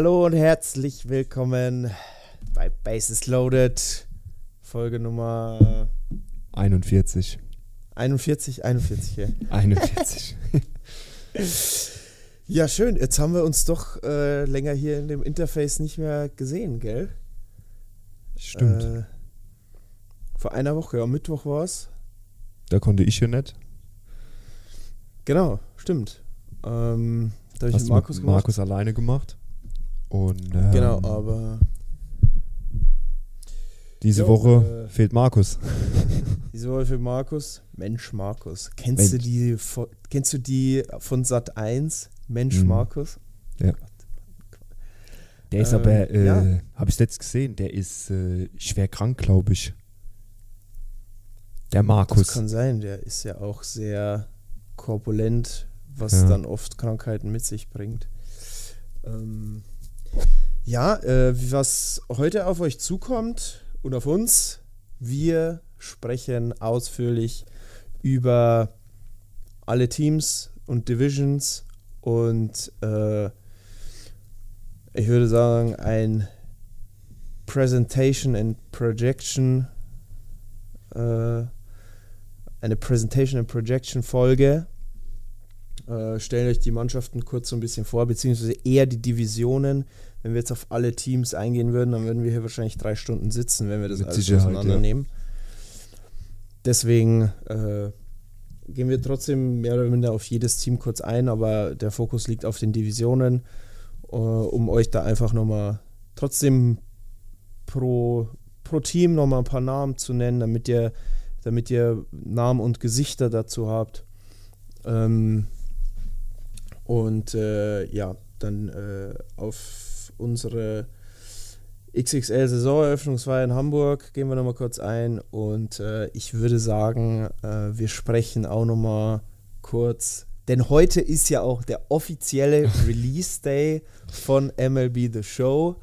Hallo und herzlich willkommen bei Bases Loaded, Folge Nummer 41. 41, 41. Ja, 41. ja schön, jetzt haben wir uns doch äh, länger hier in dem Interface nicht mehr gesehen, gell? Stimmt. Äh, vor einer Woche, ja, Mittwoch war es. da konnte ich ja nicht. Genau, stimmt. Ähm, da habe ich Markus gemacht. Markus alleine gemacht. Und ähm, Genau, aber diese Jo, Woche äh, fehlt Markus. diese Woche für Markus. Mensch, Markus. Kennst du Mensch. die von, kennst du die von Sat 1? Mensch, Mhm. Markus? Ja. Der ist Ähm, aber, äh, ja. habe ich letzt gesehen, der ist äh, schwer krank, glaube ich. Der Das Markus. kann sein, der ist ja auch sehr korpulent, was Ja. dann oft Krankheiten mit sich bringt. Ähm, ja, äh, was heute auf euch zukommt und auf uns, wir sprechen ausführlich über alle Teams und Divisions und äh, ich würde sagen, ein Presentation and Projection äh, eine Presentation and Projection Folge. Äh, stellen euch die Mannschaften kurz so ein bisschen vor, beziehungsweise eher die Divisionen. Wenn wir jetzt auf alle Teams eingehen würden, dann würden wir hier wahrscheinlich drei Stunden sitzen, wenn wir das Mit alles Sicherheit, auseinandernehmen. Deswegen äh, gehen wir trotzdem mehr oder minder auf jedes Team kurz ein, aber der Fokus liegt auf den Divisionen, äh, um euch da einfach nochmal trotzdem pro, pro Team nochmal ein paar Namen zu nennen, damit ihr, damit ihr Namen und Gesichter dazu habt. Ähm, und äh, ja, dann äh, auf unsere XXL-Saisoneröffnungsfeier in Hamburg gehen wir nochmal kurz ein. Und äh, ich würde sagen, äh, wir sprechen auch nochmal kurz. Denn heute ist ja auch der offizielle Release Day von MLB The Show.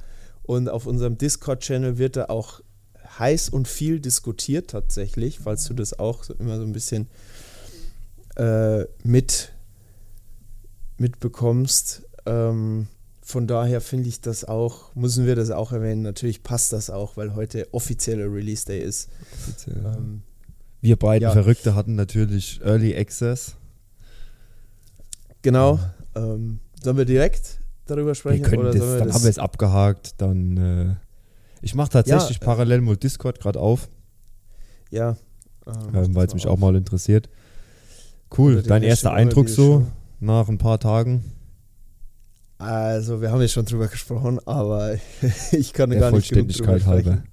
Und auf unserem Discord-Channel wird da auch heiß und viel diskutiert tatsächlich, falls du das auch immer so ein bisschen äh, mit mitbekommst. Ähm, von daher finde ich das auch, müssen wir das auch erwähnen. Natürlich passt das auch, weil heute offizieller Release Day ist. Ähm, Wir beiden ja. Verrückte hatten natürlich Early Access. genau. Ähm, sollen wir direkt darüber Wir sprechen? können oder das, wir dann das haben wir es abgehakt. Dann, äh, ich mache tatsächlich Ja, äh, parallel mal Discord gerade auf, Ja. ähm, weil es mich auch mal interessiert. Cool, dein erster Eindruck so Show. Nach ein paar Tagen? Also, wir haben ja schon drüber gesprochen, aber ich kann Der gar nicht genug drüber sprechen.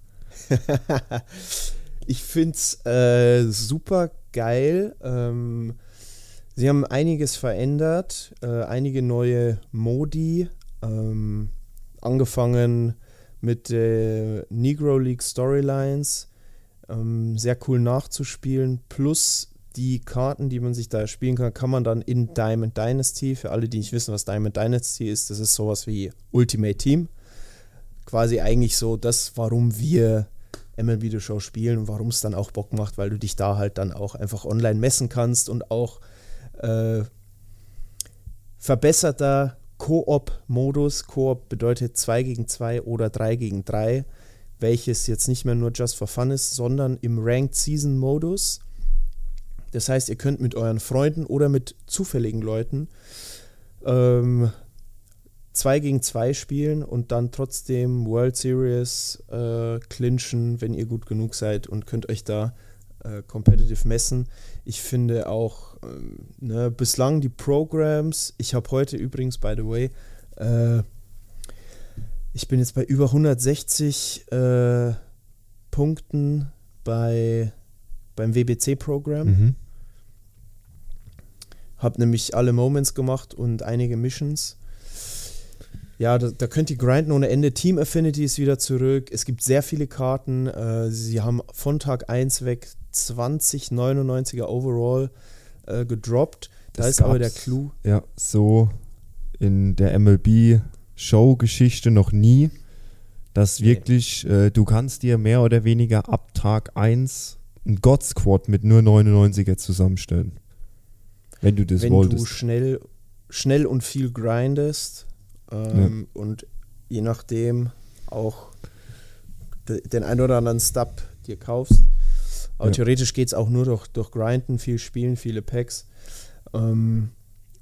ich finde es äh, super geil. Ähm, sie haben einiges verändert, äh, einige neue Modi, ähm, angefangen mit äh, Negro League Storylines, ähm, sehr cool nachzuspielen, plus die Karten, die man sich da spielen kann, kann man dann in Diamond Dynasty, für alle, die nicht wissen, was Diamond Dynasty ist, das ist sowas wie Ultimate Team. Quasi eigentlich so das, warum wir MLB The Show spielen und warum es dann auch Bock macht, weil du dich da halt dann auch einfach online messen kannst und auch äh, verbesserter Koop-Modus. Koop bedeutet 2 gegen 2 oder 3 gegen 3, welches jetzt nicht mehr nur just for fun ist, sondern im Ranked Season Modus. Das heißt, ihr könnt mit euren Freunden oder mit zufälligen Leuten ähm, 2 gegen 2 spielen und dann trotzdem World Series äh, clinchen, wenn ihr gut genug seid und könnt euch da äh, competitive messen. Ich finde auch ähm, ne, bislang die Programs, ich habe heute übrigens, by the way, äh, ich bin jetzt bei über 160 äh, Punkten bei, beim WBC-Programm. Mhm. Hab nämlich alle Moments gemacht und einige Missions. Ja, da, da könnt ihr grinden ohne Ende. Team Affinity ist wieder zurück. Es gibt sehr viele Karten. Äh, sie haben von Tag 1 weg 20 99er Overall äh, gedroppt. Da Das ist aber der Clou. Ja, so in der MLB-Show-Geschichte noch nie, dass Nee. wirklich, äh, du kannst dir mehr oder weniger ab Tag 1 ein God-Squad mit nur 99er zusammenstellen. Wenn du das wenn du wolltest. schnell, schnell und viel grindest ähm, und je nachdem auch de, den ein oder anderen Stub dir kaufst. Aber Ja. theoretisch geht es auch nur durch, durch Grinden, viel Spielen, viele Packs. Ähm,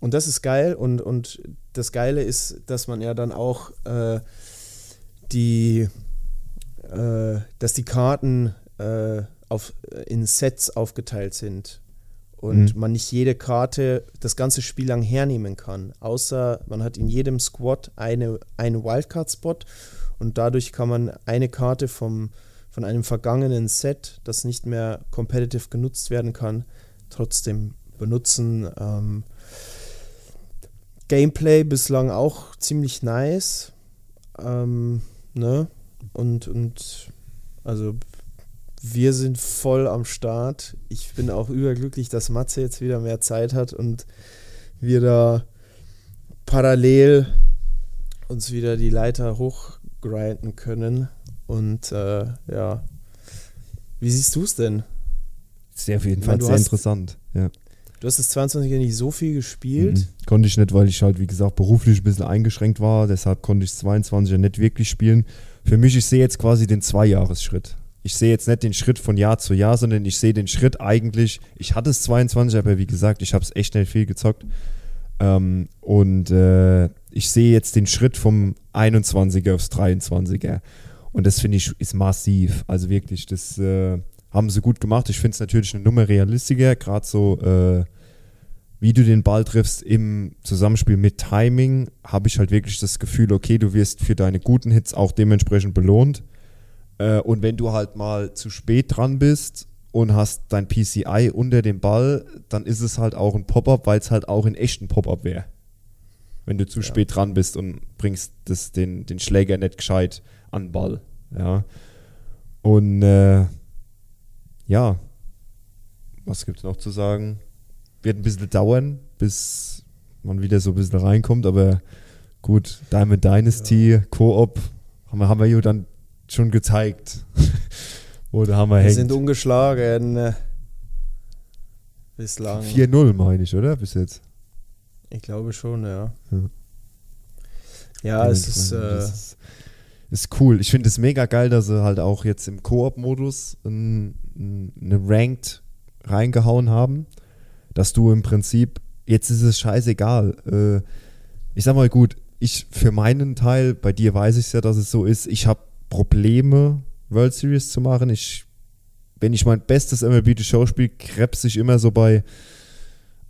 und das ist geil und, und das Geile ist, dass man ja dann auch äh, die, äh, dass die Karten äh, auf, in Sets aufgeteilt sind und Mhm. man nicht jede Karte das ganze Spiel lang hernehmen kann, außer man hat in jedem Squad eine, eine Wildcard-Spot und dadurch kann man eine Karte vom, von einem vergangenen Set, das nicht mehr competitive genutzt werden kann, trotzdem benutzen. Ähm, Gameplay bislang auch ziemlich nice. Ähm, ne? Und, und also wir sind voll am Start. Ich bin auch überglücklich, dass Matze jetzt wieder mehr Zeit hat und wir da parallel uns wieder die Leiter hochgrinden können. Und äh, ja, wie siehst du es denn? Sehr auf jeden Fall sehr hast- interessant. Ja. Du hast das 22er nicht so viel gespielt. Mhm. Konnte ich nicht, weil ich halt, wie gesagt, beruflich ein bisschen eingeschränkt war. Deshalb konnte ich 22er nicht wirklich spielen. Für mich, ich sehe jetzt quasi den Zweijahresschritt. Ich sehe jetzt nicht den Schritt von Jahr zu Jahr, sondern ich sehe den Schritt eigentlich. Ich hatte es 22, aber wie gesagt, ich habe es echt nicht viel gezockt. Ähm, und äh, ich sehe jetzt den Schritt vom 21er aufs 23er. Und das finde ich ist massiv. Also wirklich, das äh, haben sie gut gemacht. Ich finde es natürlich eine Nummer realistischer, gerade so, äh, wie du den Ball triffst im Zusammenspiel mit Timing, habe ich halt wirklich das Gefühl, okay, du wirst für deine guten Hits auch dementsprechend belohnt. Äh, und wenn du halt mal zu spät dran bist und hast dein PCI unter dem Ball, dann ist es halt auch ein Pop-up, weil es halt auch in echten Pop-up wäre. Wenn du zu Ja. spät dran bist und bringst das, den, den Schläger nicht gescheit an den Ball. Ja. Und äh, ja, was gibt es noch zu sagen? Wird ein bisschen dauern, bis man wieder so ein bisschen reinkommt, aber gut, Diamond Dynasty, Koop, haben wir, haben wir ja dann schon gezeigt. Oder haben wir, Wir hängt. sind ungeschlagen. äh, Bislang. 4-0, meine ich, oder? Bis jetzt. Ich glaube schon, ja. Ja. Ja, es ist. Äh, ist, ist cool. Ich finde es mega geil, dass sie halt auch jetzt im Koop-Modus ein, ein, eine Ranked reingehauen haben. Dass du im Prinzip, jetzt ist es scheißegal. Äh, ich sag mal gut, ich für meinen Teil, bei dir weiß ich ja, dass es so ist, ich habe Probleme, World Series zu machen. Ich, wenn ich mein bestes MLB The Show spiele, krebs ich immer so bei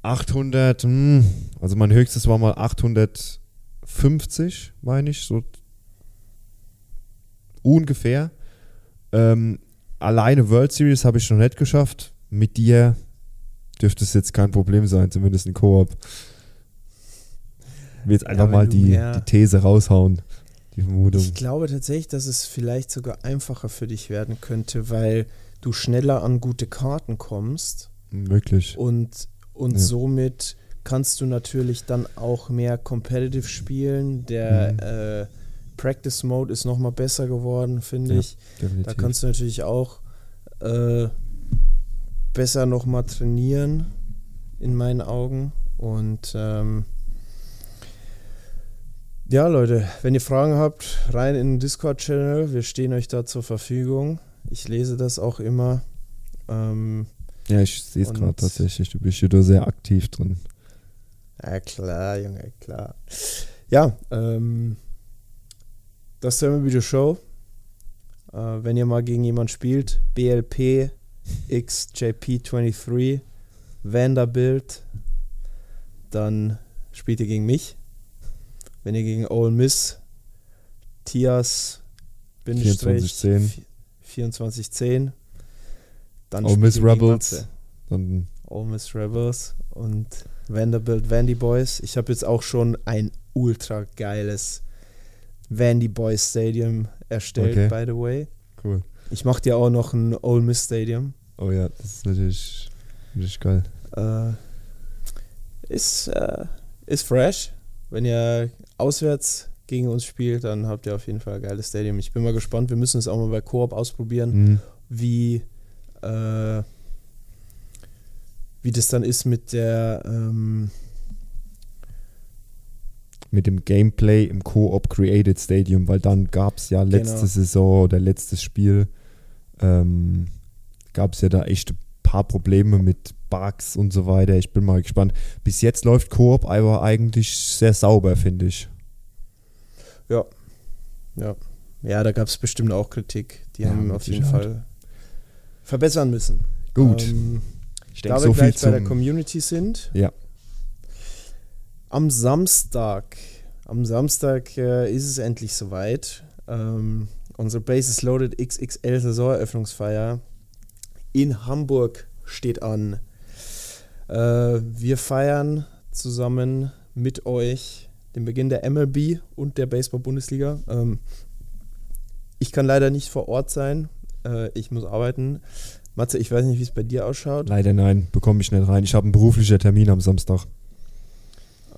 800, hm, also mein höchstes war mal 850, meine ich, so ungefähr. Ähm, alleine World Series habe ich noch nicht geschafft. Mit dir dürfte es jetzt kein Problem sein, zumindest in Koop. Ich will jetzt einfach wenn mal die, die These raushauen, die Vermutung. ich glaube tatsächlich, dass es vielleicht sogar einfacher für dich werden könnte, weil du schneller an gute Karten kommst Möglich. und, und Ja. somit kannst du natürlich dann auch mehr competitive spielen. Der Mhm. äh, Practice Mode ist nochmal besser geworden, finde Ja, ich. Definitiv. Da kannst du natürlich auch äh, besser nochmal trainieren, in meinen Augen. Und ähm, ja, Leute, wenn ihr Fragen habt, rein in den Discord-Channel. Wir stehen euch da zur Verfügung. Ich lese das auch immer. Ähm, ja, ich sehe es gerade tatsächlich. Du bist hier da sehr aktiv drin. ja, klar, Junge, klar. Ja, ähm, das ist immer wieder Show. Äh, wenn ihr mal gegen jemanden spielt, BLP XJP23 Vanderbilt, dann spielt ihr gegen mich. Wenn ihr gegen Ole Miss Tias 2410. 2410 Dann Ole Miss Rebels. Dann Ole Miss Rebels und Vanderbilt Vandy Boys. Ich habe jetzt auch schon ein ultra geiles Vandy Boys Stadium erstellt, Okay. by the way. cool. Ich mache dir auch noch ein Ole Miss Stadium. Oh ja, das ist natürlich, natürlich geil. Äh, ist, äh, ist fresh. Wenn ihr auswärts gegen uns spielt, dann habt ihr auf jeden Fall ein geiles Stadium. Ich bin mal gespannt. Wir müssen es auch mal bei Koop ausprobieren, Mhm. wie, äh, wie das dann ist mit der. Ähm, Mit dem Gameplay im Co-op Created Stadium, weil dann gab es ja letzte Genau. Saison oder letztes Spiel, ähm, gab es ja da echt ein paar Probleme mit Bugs und so weiter. Ich bin mal gespannt. Bis jetzt läuft Koop aber eigentlich sehr sauber, finde ich. Ja. Ja. Ja, da gab es bestimmt auch Kritik. Die Ja, haben auf jeden. Fall verbessern müssen. Gut. Ähm, ich da wir gleich bei der Community sind. Ja. Am Samstag, am Samstag äh, ist es endlich soweit. Ähm, unsere Bases Loaded XXL Saisoneröffnungsfeier in Hamburg steht an. Äh, wir feiern zusammen mit euch den Beginn der MLB und der Baseball-Bundesliga. Ähm, ich kann leider nicht vor Ort sein. Äh, ich muss arbeiten. Matze, ich weiß nicht, wie es bei dir ausschaut. Leider nein, bekomme ich nicht rein. Ich habe einen beruflichen Termin am Samstag.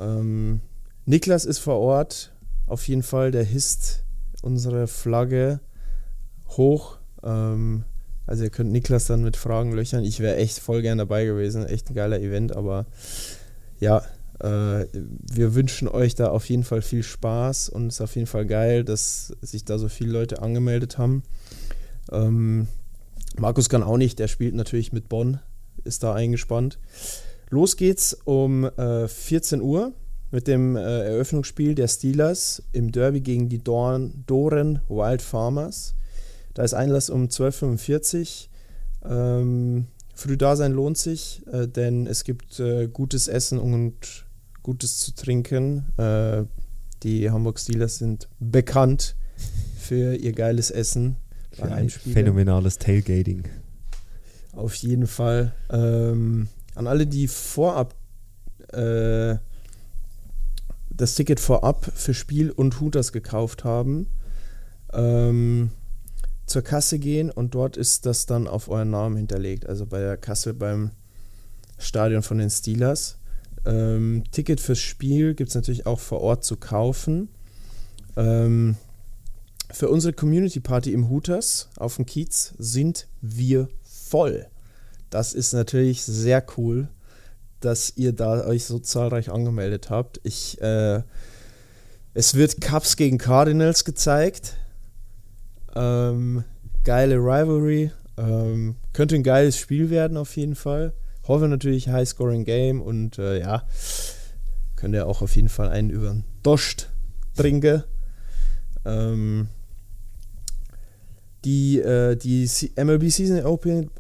Ähm, Niklas ist vor Ort. Auf jeden Fall, der hisst unsere Flagge hoch. Ähm, also ihr könnt Niklas dann mit Fragen löchern. Ich wäre echt voll gern dabei gewesen. Echt ein geiler Event, aber ja, äh, wir wünschen euch da auf jeden Fall viel Spaß und es ist auf jeden Fall geil, dass sich da so viele Leute angemeldet haben. Ähm, Markus kann auch nicht, der spielt natürlich mit Bonn, ist da eingespannt. Los geht's um äh, 14 Uhr mit dem äh, Eröffnungsspiel der Steelers im Derby gegen die Dorn, Doren Wild Farmers. Da ist Einlass um 12.45 Uhr. Ähm, früh da sein lohnt sich, äh, denn es gibt äh, gutes Essen und Gutes zu trinken. Äh, die Hamburg Steelers sind bekannt für ihr geiles Essen. Für bei ein phänomenales Tailgating. Auf jeden Fall. Ähm, an alle, die vorab äh, das Ticket vorab für Spiel und Hooters gekauft haben, ähm, zur Kasse gehen und dort ist das dann auf euren Namen hinterlegt. Also bei der Kasse beim Stadion von den Steelers. Ähm, Ticket fürs Spiel gibt es natürlich auch vor Ort zu kaufen. Ähm, für unsere Community Party im Hooters auf dem Kiez sind wir voll. Das ist natürlich sehr cool, dass ihr da euch so zahlreich angemeldet habt. Ich, äh, es wird Cubs gegen Cardinals gezeigt. Ähm, geile Rivalry. Ähm, könnte ein geiles Spiel werden auf jeden Fall. Hoffe natürlich High-Scoring Game und äh, ja, könnt ihr auch auf jeden Fall einen über den Dost trinken. Ähm, die, äh, die MLB Season Opening,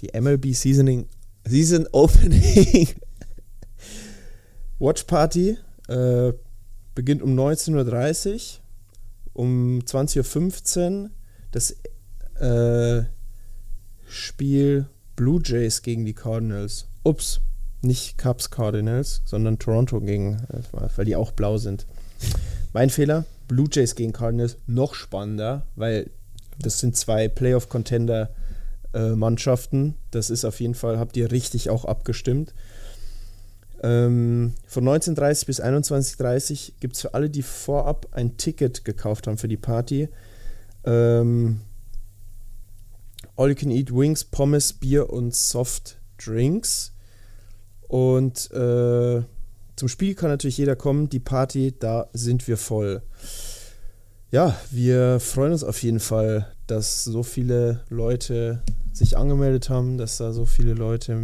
die MLB Seasoning, Season Opening Watch Party äh, beginnt um 19.30 Uhr. Um 20.15 Uhr das äh, Spiel Blue Jays gegen die Cardinals. Ups, nicht Cubs Cardinals, sondern Toronto gegen, äh, weil die auch blau sind. Mein Fehler, Blue Jays gegen Cardinals, noch spannender, weil das sind zwei Playoff-Contender-Mannschaften. das ist auf jeden Fall, habt ihr richtig auch abgestimmt. Ähm, von 19.30 bis 21.30 gibt es für alle, die vorab ein Ticket gekauft haben für die Party, ähm, All You Can Eat Wings, Pommes, Bier und Soft Drinks. Und äh, zum Spiel kann natürlich jeder kommen. Die Party, da sind wir voll. Ja, wir freuen uns auf jeden Fall, dass so viele Leute sich angemeldet haben, dass da so viele Leute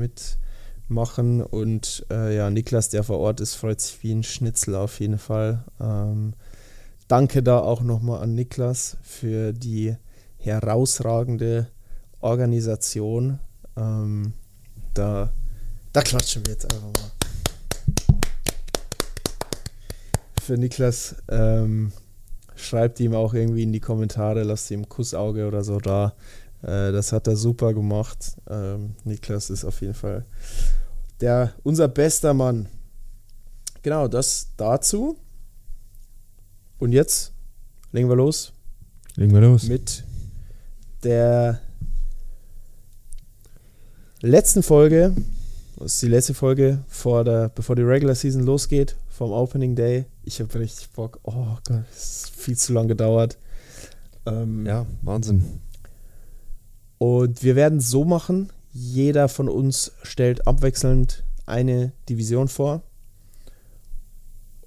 mitmachen. Und äh, ja, Niklas, der vor Ort ist, freut sich wie ein Schnitzel auf jeden Fall. Ähm, danke da auch nochmal an Niklas für die herausragende Organisation. Ähm, da, da klatschen wir jetzt einfach mal. Für Niklas ähm, schreibt ihm auch irgendwie in die Kommentare, lasst ihm Kussauge oder so da. Äh, das hat er super gemacht. Ähm, Niklas ist auf jeden Fall der, unser bester Mann. Genau, das dazu. Und jetzt legen wir los Legen wir los. mit der letzten Folge. Das ist die letzte Folge, vor der, bevor die Regular Season losgeht, vom Opening Day. Ich habe richtig Bock. Oh Gott, es ist viel zu lang gedauert. Ähm, Ja, Wahnsinn. Und wir werden es so machen: jeder von uns stellt abwechselnd eine Division vor.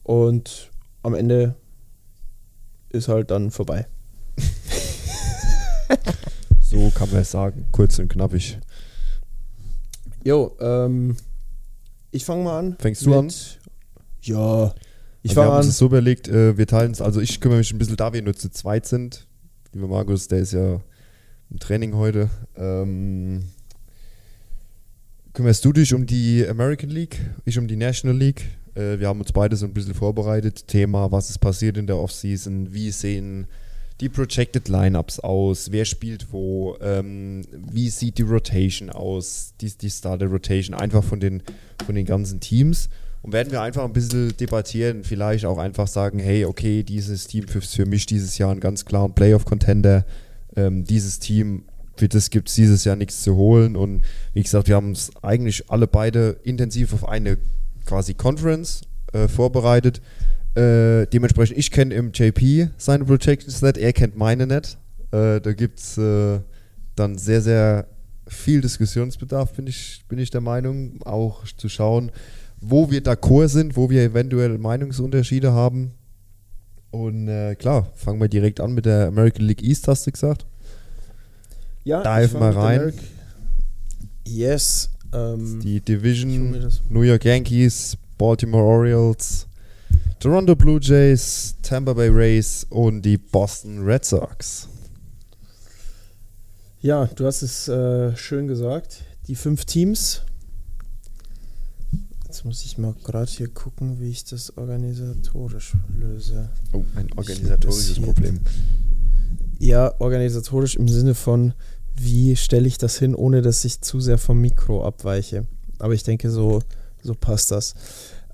Und am Ende ist halt dann vorbei. So kann man es sagen. Kurz und knappig. Jo, ähm, ich fange mal an. Fängst du an? Ja, ich also wir fange an. das so überlegt, äh, wir teilen es, also ich kümmere mich ein bisschen da wir nur zu zweit sind. Lieber Markus, der ist ja im Training heute. Ähm, kümmerst du dich um die American League, ich um die National League. Äh, wir haben uns beide so ein bisschen vorbereitet. Thema, was ist passiert in der Offseason, wie sehen die Projected Lineups aus, wer spielt wo, ähm, wie sieht die Rotation aus, die, die Starter Rotation, einfach von den, von den ganzen Teams. Und werden wir einfach ein bisschen debattieren, vielleicht auch einfach sagen, hey, okay, dieses Team ist für mich dieses Jahr ein ganz klaren Playoff-Contender. Ähm, dieses Team, für das gibt es dieses Jahr nichts zu holen. Und wie gesagt, wir haben uns eigentlich alle beide intensiv auf eine quasi Conference äh, vorbereitet. Äh, dementsprechend, ich kenne im JP seine Projections nicht, er kennt meine nicht. Äh, da gibt es äh, dann sehr, sehr viel Diskussionsbedarf, bin ich, bin ich der Meinung. Auch zu schauen, wo wir d'accord sind, wo wir eventuell Meinungsunterschiede haben. Und äh, klar, fangen wir direkt an mit der American League East, hast du gesagt. Ja, Dive mal rein. Yes. Ähm, Die Division New York Yankees, Baltimore Orioles, Toronto Blue Jays, Tampa Bay Rays und die Boston Red Sox. Ja, du hast es äh, schön gesagt. Die fünf Teams. Jetzt muss ich mal gerade hier gucken, wie ich das organisatorisch löse. Oh, ein organisatorisches Problem. Ja, organisatorisch im Sinne von, wie stelle ich das hin, ohne dass ich zu sehr vom Mikro abweiche. Aber ich denke, so, so passt das.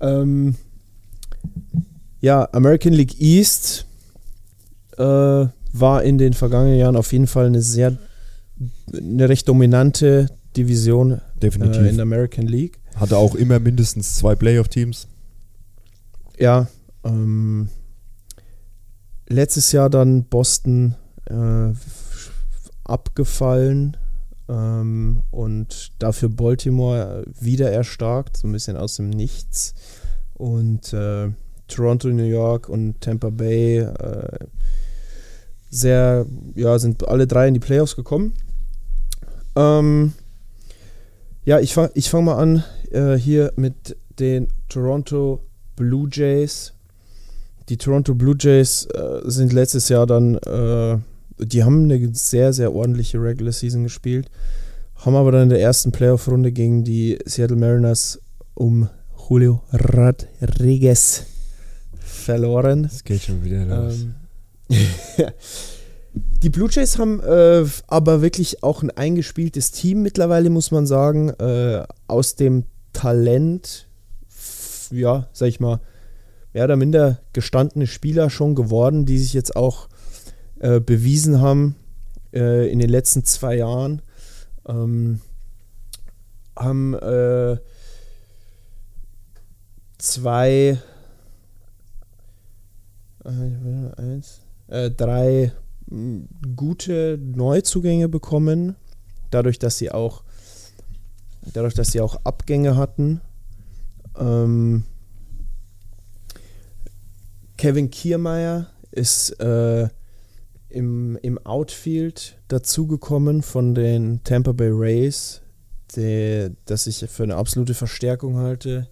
Ähm, ja, American League East äh, war in den vergangenen Jahren auf jeden Fall eine sehr, eine recht dominante Division Definitiv. äh, in der American League. Hatte auch immer mindestens zwei Playoff-Teams. Ja, ähm, letztes Jahr dann Boston äh, abgefallen ähm, und dafür Baltimore wieder erstarkt, so ein bisschen aus dem Nichts. Und äh, Toronto, New York und Tampa Bay äh, sehr, ja, sind alle drei in die Playoffs gekommen. Ähm, ja, ich fange ich fang mal an äh, hier mit den Toronto Blue Jays. Die Toronto Blue Jays äh, sind letztes Jahr dann, äh, die haben eine sehr, sehr ordentliche Regular Season gespielt, haben aber dann in der ersten Playoff-Runde gegen die Seattle Mariners um Julio Rodriguez verloren. Das geht schon wieder los. Ähm, die Blue Jays haben äh, aber wirklich auch ein eingespieltes Team mittlerweile, muss man sagen. Äh, aus dem Talent, ja, sag ich mal, mehr oder minder gestandene Spieler schon geworden, die sich jetzt auch äh, bewiesen haben äh, in den letzten zwei Jahren. Ähm, haben äh, zwei äh, eins, äh, drei mh, gute Neuzugänge bekommen, dadurch, dass sie auch dadurch, dass sie auch Abgänge hatten. Ähm, Kevin Kiermeier ist äh, im, im Outfield dazugekommen von den Tampa Bay Rays, der, das ich für eine absolute Verstärkung halte.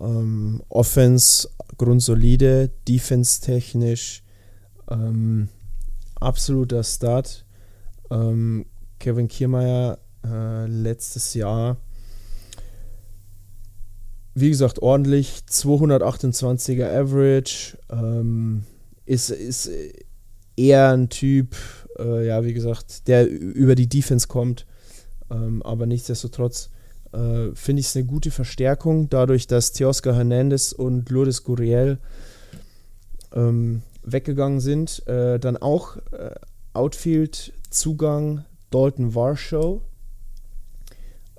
Ähm, Offense grundsolide, Defense technisch ähm, absoluter Start. Ähm, Kevin Kiermeier äh, letztes Jahr, wie gesagt, ordentlich 228er Average. Ähm, ist, ist eher ein Typ, äh, ja, wie gesagt, der über die Defense kommt. Ähm, aber nichtsdestotrotz äh, finde ich es eine gute Verstärkung, dadurch, dass Teoscar Hernandez und Lourdes Gurriel ähm, weggegangen sind. Äh, dann auch äh, Outfield-Zugang Dalton Varshow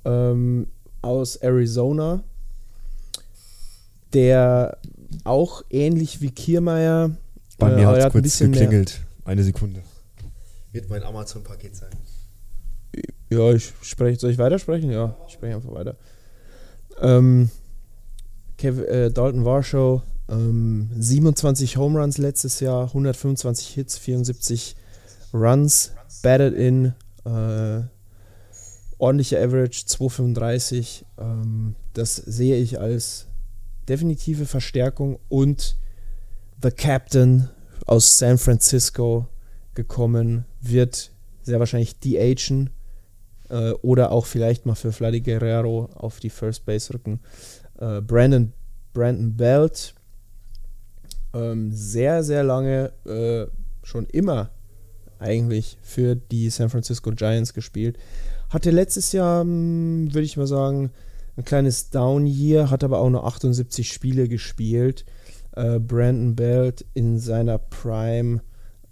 ähm, aus Arizona, der auch ähnlich wie Kiermeier Bei äh, mir er hat es ein kurz geklingelt. Eine Sekunde. Wird mein Amazon-Paket sein. Ja, ich spreche. Soll ich weitersprechen? Ja, ich spreche einfach weiter. Ähm, Kev, äh, Dalton Varshow, ähm, 27 Home Runs letztes Jahr, 125 Hits, 74 Runs, batted in, äh, ordentliche Average, 235. Ähm, das sehe ich als definitive Verstärkung und The Captain aus San Francisco gekommen, wird sehr wahrscheinlich DHen äh, oder auch vielleicht mal für Vladi Guerrero auf die First Base rücken. Äh, Brandon, Brandon Belt, ähm, sehr, sehr lange, äh, schon immer eigentlich für die San Francisco Giants gespielt. Hatte letztes Jahr, hm, würde ich mal sagen, ein kleines Down-Year, hat aber auch nur 78 Spiele gespielt. Äh, Brandon Belt in seiner Prime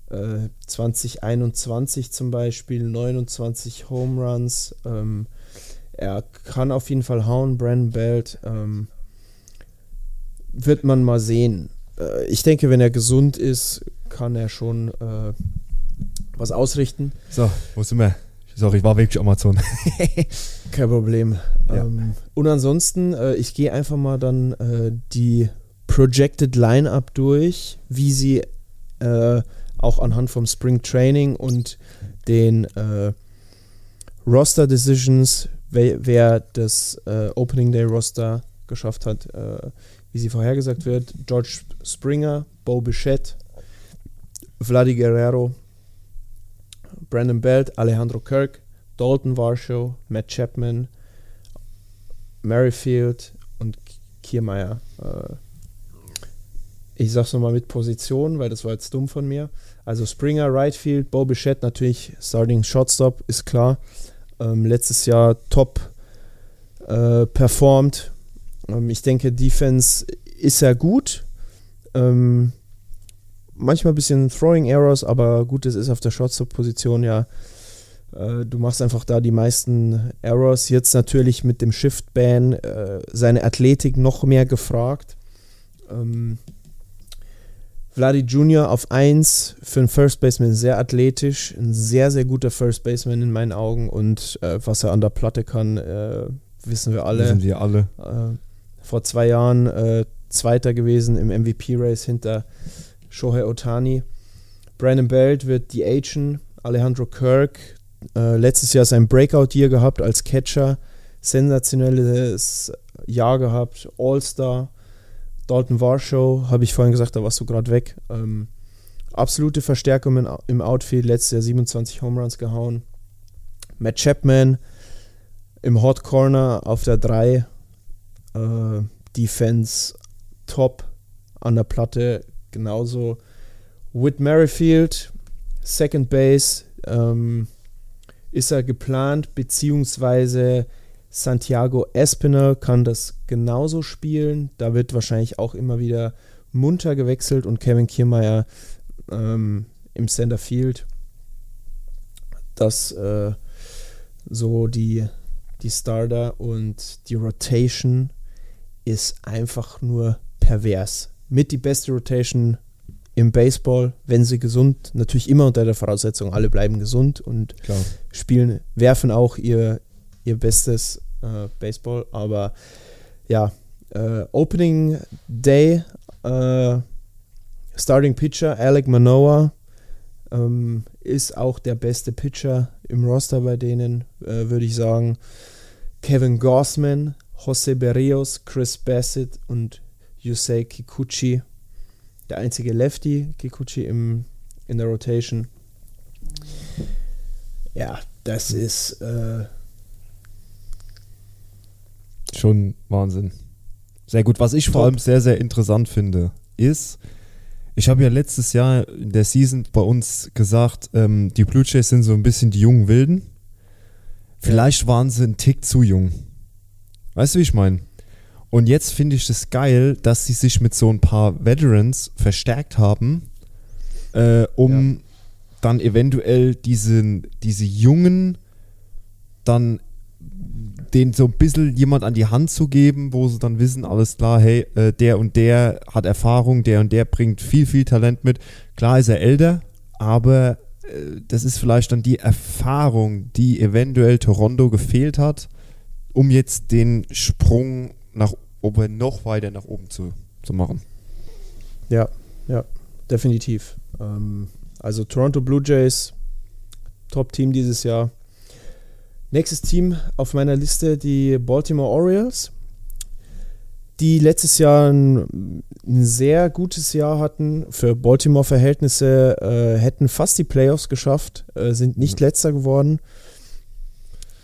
äh, 2021 zum Beispiel 29 Home Runs. Ähm, er kann auf jeden Fall hauen, Brandon Belt. Ähm, wird man mal sehen. Äh, ich denke, wenn er gesund ist, kann er schon äh, was ausrichten. So, wo sind wir? Sorry, ich war wirklich Amazon. Kein Problem. Ja. Ähm, und ansonsten, äh, ich gehe einfach mal dann äh, die Projected Lineup durch, wie sie äh, auch anhand vom Spring Training und den äh, Roster Decisions, wer, wer das äh, Opening Day Roster geschafft hat, äh, wie sie vorhergesagt wird. George Springer, Bo Bichette, Vladi Guerrero, Brandon Belt, Alejandro Kirk, Dalton Varshow, Matt Chapman, Merrifield und Kiermeier. Äh, ich sag's nochmal mit Position, weil das war jetzt dumm von mir. Also Springer, Right Field, Bo Bichette natürlich Starting Shortstop, ist klar. Ähm, letztes Jahr top äh, performt. Ähm, ich denke, Defense ist ja gut. Ähm, manchmal ein bisschen Throwing Errors, aber gut, das ist auf der Shortstop-Position ja. Äh, du machst einfach da die meisten Errors. Jetzt natürlich mit dem Shift-Ban äh, seine Athletik noch mehr gefragt. Ähm, Vladi Jr. auf 1 für einen First Baseman sehr athletisch, ein sehr, sehr guter First Baseman in meinen Augen und äh, was er an der Platte kann, äh, wissen wir alle. Wissen wir alle. Äh, vor zwei Jahren äh, Zweiter gewesen im MVP-Race hinter Shohei Otani. Brandon Belt wird die Agent, Alejandro Kirk, äh, letztes Jahr sein Breakout-Year gehabt als Catcher, sensationelles Jahr gehabt, All-Star. Dalton Varshow, habe ich vorhin gesagt, da warst du gerade weg. Ähm, absolute Verstärkung in, im Outfield, letztes Jahr 27 Home Runs gehauen. Matt Chapman im Hot Corner auf der 3. Äh, Defense top an der Platte genauso. Whit Merrifield, Second Base, ähm, ist er geplant, beziehungsweise Santiago Espinel kann das genauso spielen. Da wird wahrscheinlich auch immer wieder munter gewechselt und Kevin Kiermeier ähm, im Center Field. Das äh, so die, die Starter und die Rotation ist einfach nur pervers. Mit die beste Rotation im Baseball, wenn sie gesund, natürlich immer unter der Voraussetzung, alle bleiben gesund und Klar. spielen, werfen auch ihr, ihr bestes äh, Baseball. Aber ja, äh, Opening Day, äh, Starting Pitcher Alec Manoa ähm, ist auch der beste Pitcher im Roster bei denen, äh, würde ich sagen. Kevin Gossman, Jose Berrios, Chris Bassett und Yusei Kikuchi. Der einzige Lefty, Kikuchi im, in der Rotation. Ja, das ist äh, Schon Wahnsinn. Sehr gut. Was ich vor Top. allem sehr, sehr interessant finde, ist, Ich habe ja letztes Jahr in der Season bei uns gesagt, ähm, die Blue Jays sind so ein bisschen die jungen Wilden. Vielleicht waren sie ein Tick zu jung. Weißt du, wie ich meine? Und jetzt finde ich es geil, dass sie sich mit so ein paar Veterans verstärkt haben, äh, um dann eventuell diesen, diese jungen dann denen so ein bisschen jemand an die Hand zu geben, wo sie dann wissen, alles klar, hey, äh, der und der hat Erfahrung, der und der bringt viel, viel Talent mit. Klar ist er älter, aber äh, das ist vielleicht dann die Erfahrung, die eventuell Toronto gefehlt hat, um jetzt den Sprung nach oben noch weiter nach oben zu, zu machen. Ja, ja, definitiv. Ähm, also Toronto Blue Jays, Top-Team dieses Jahr. Nächstes Team auf meiner Liste, die Baltimore Orioles, die letztes Jahr ein, ein sehr gutes Jahr hatten. Für Baltimore-Verhältnisse äh, hätten fast die Playoffs geschafft, äh, sind nicht letzter geworden.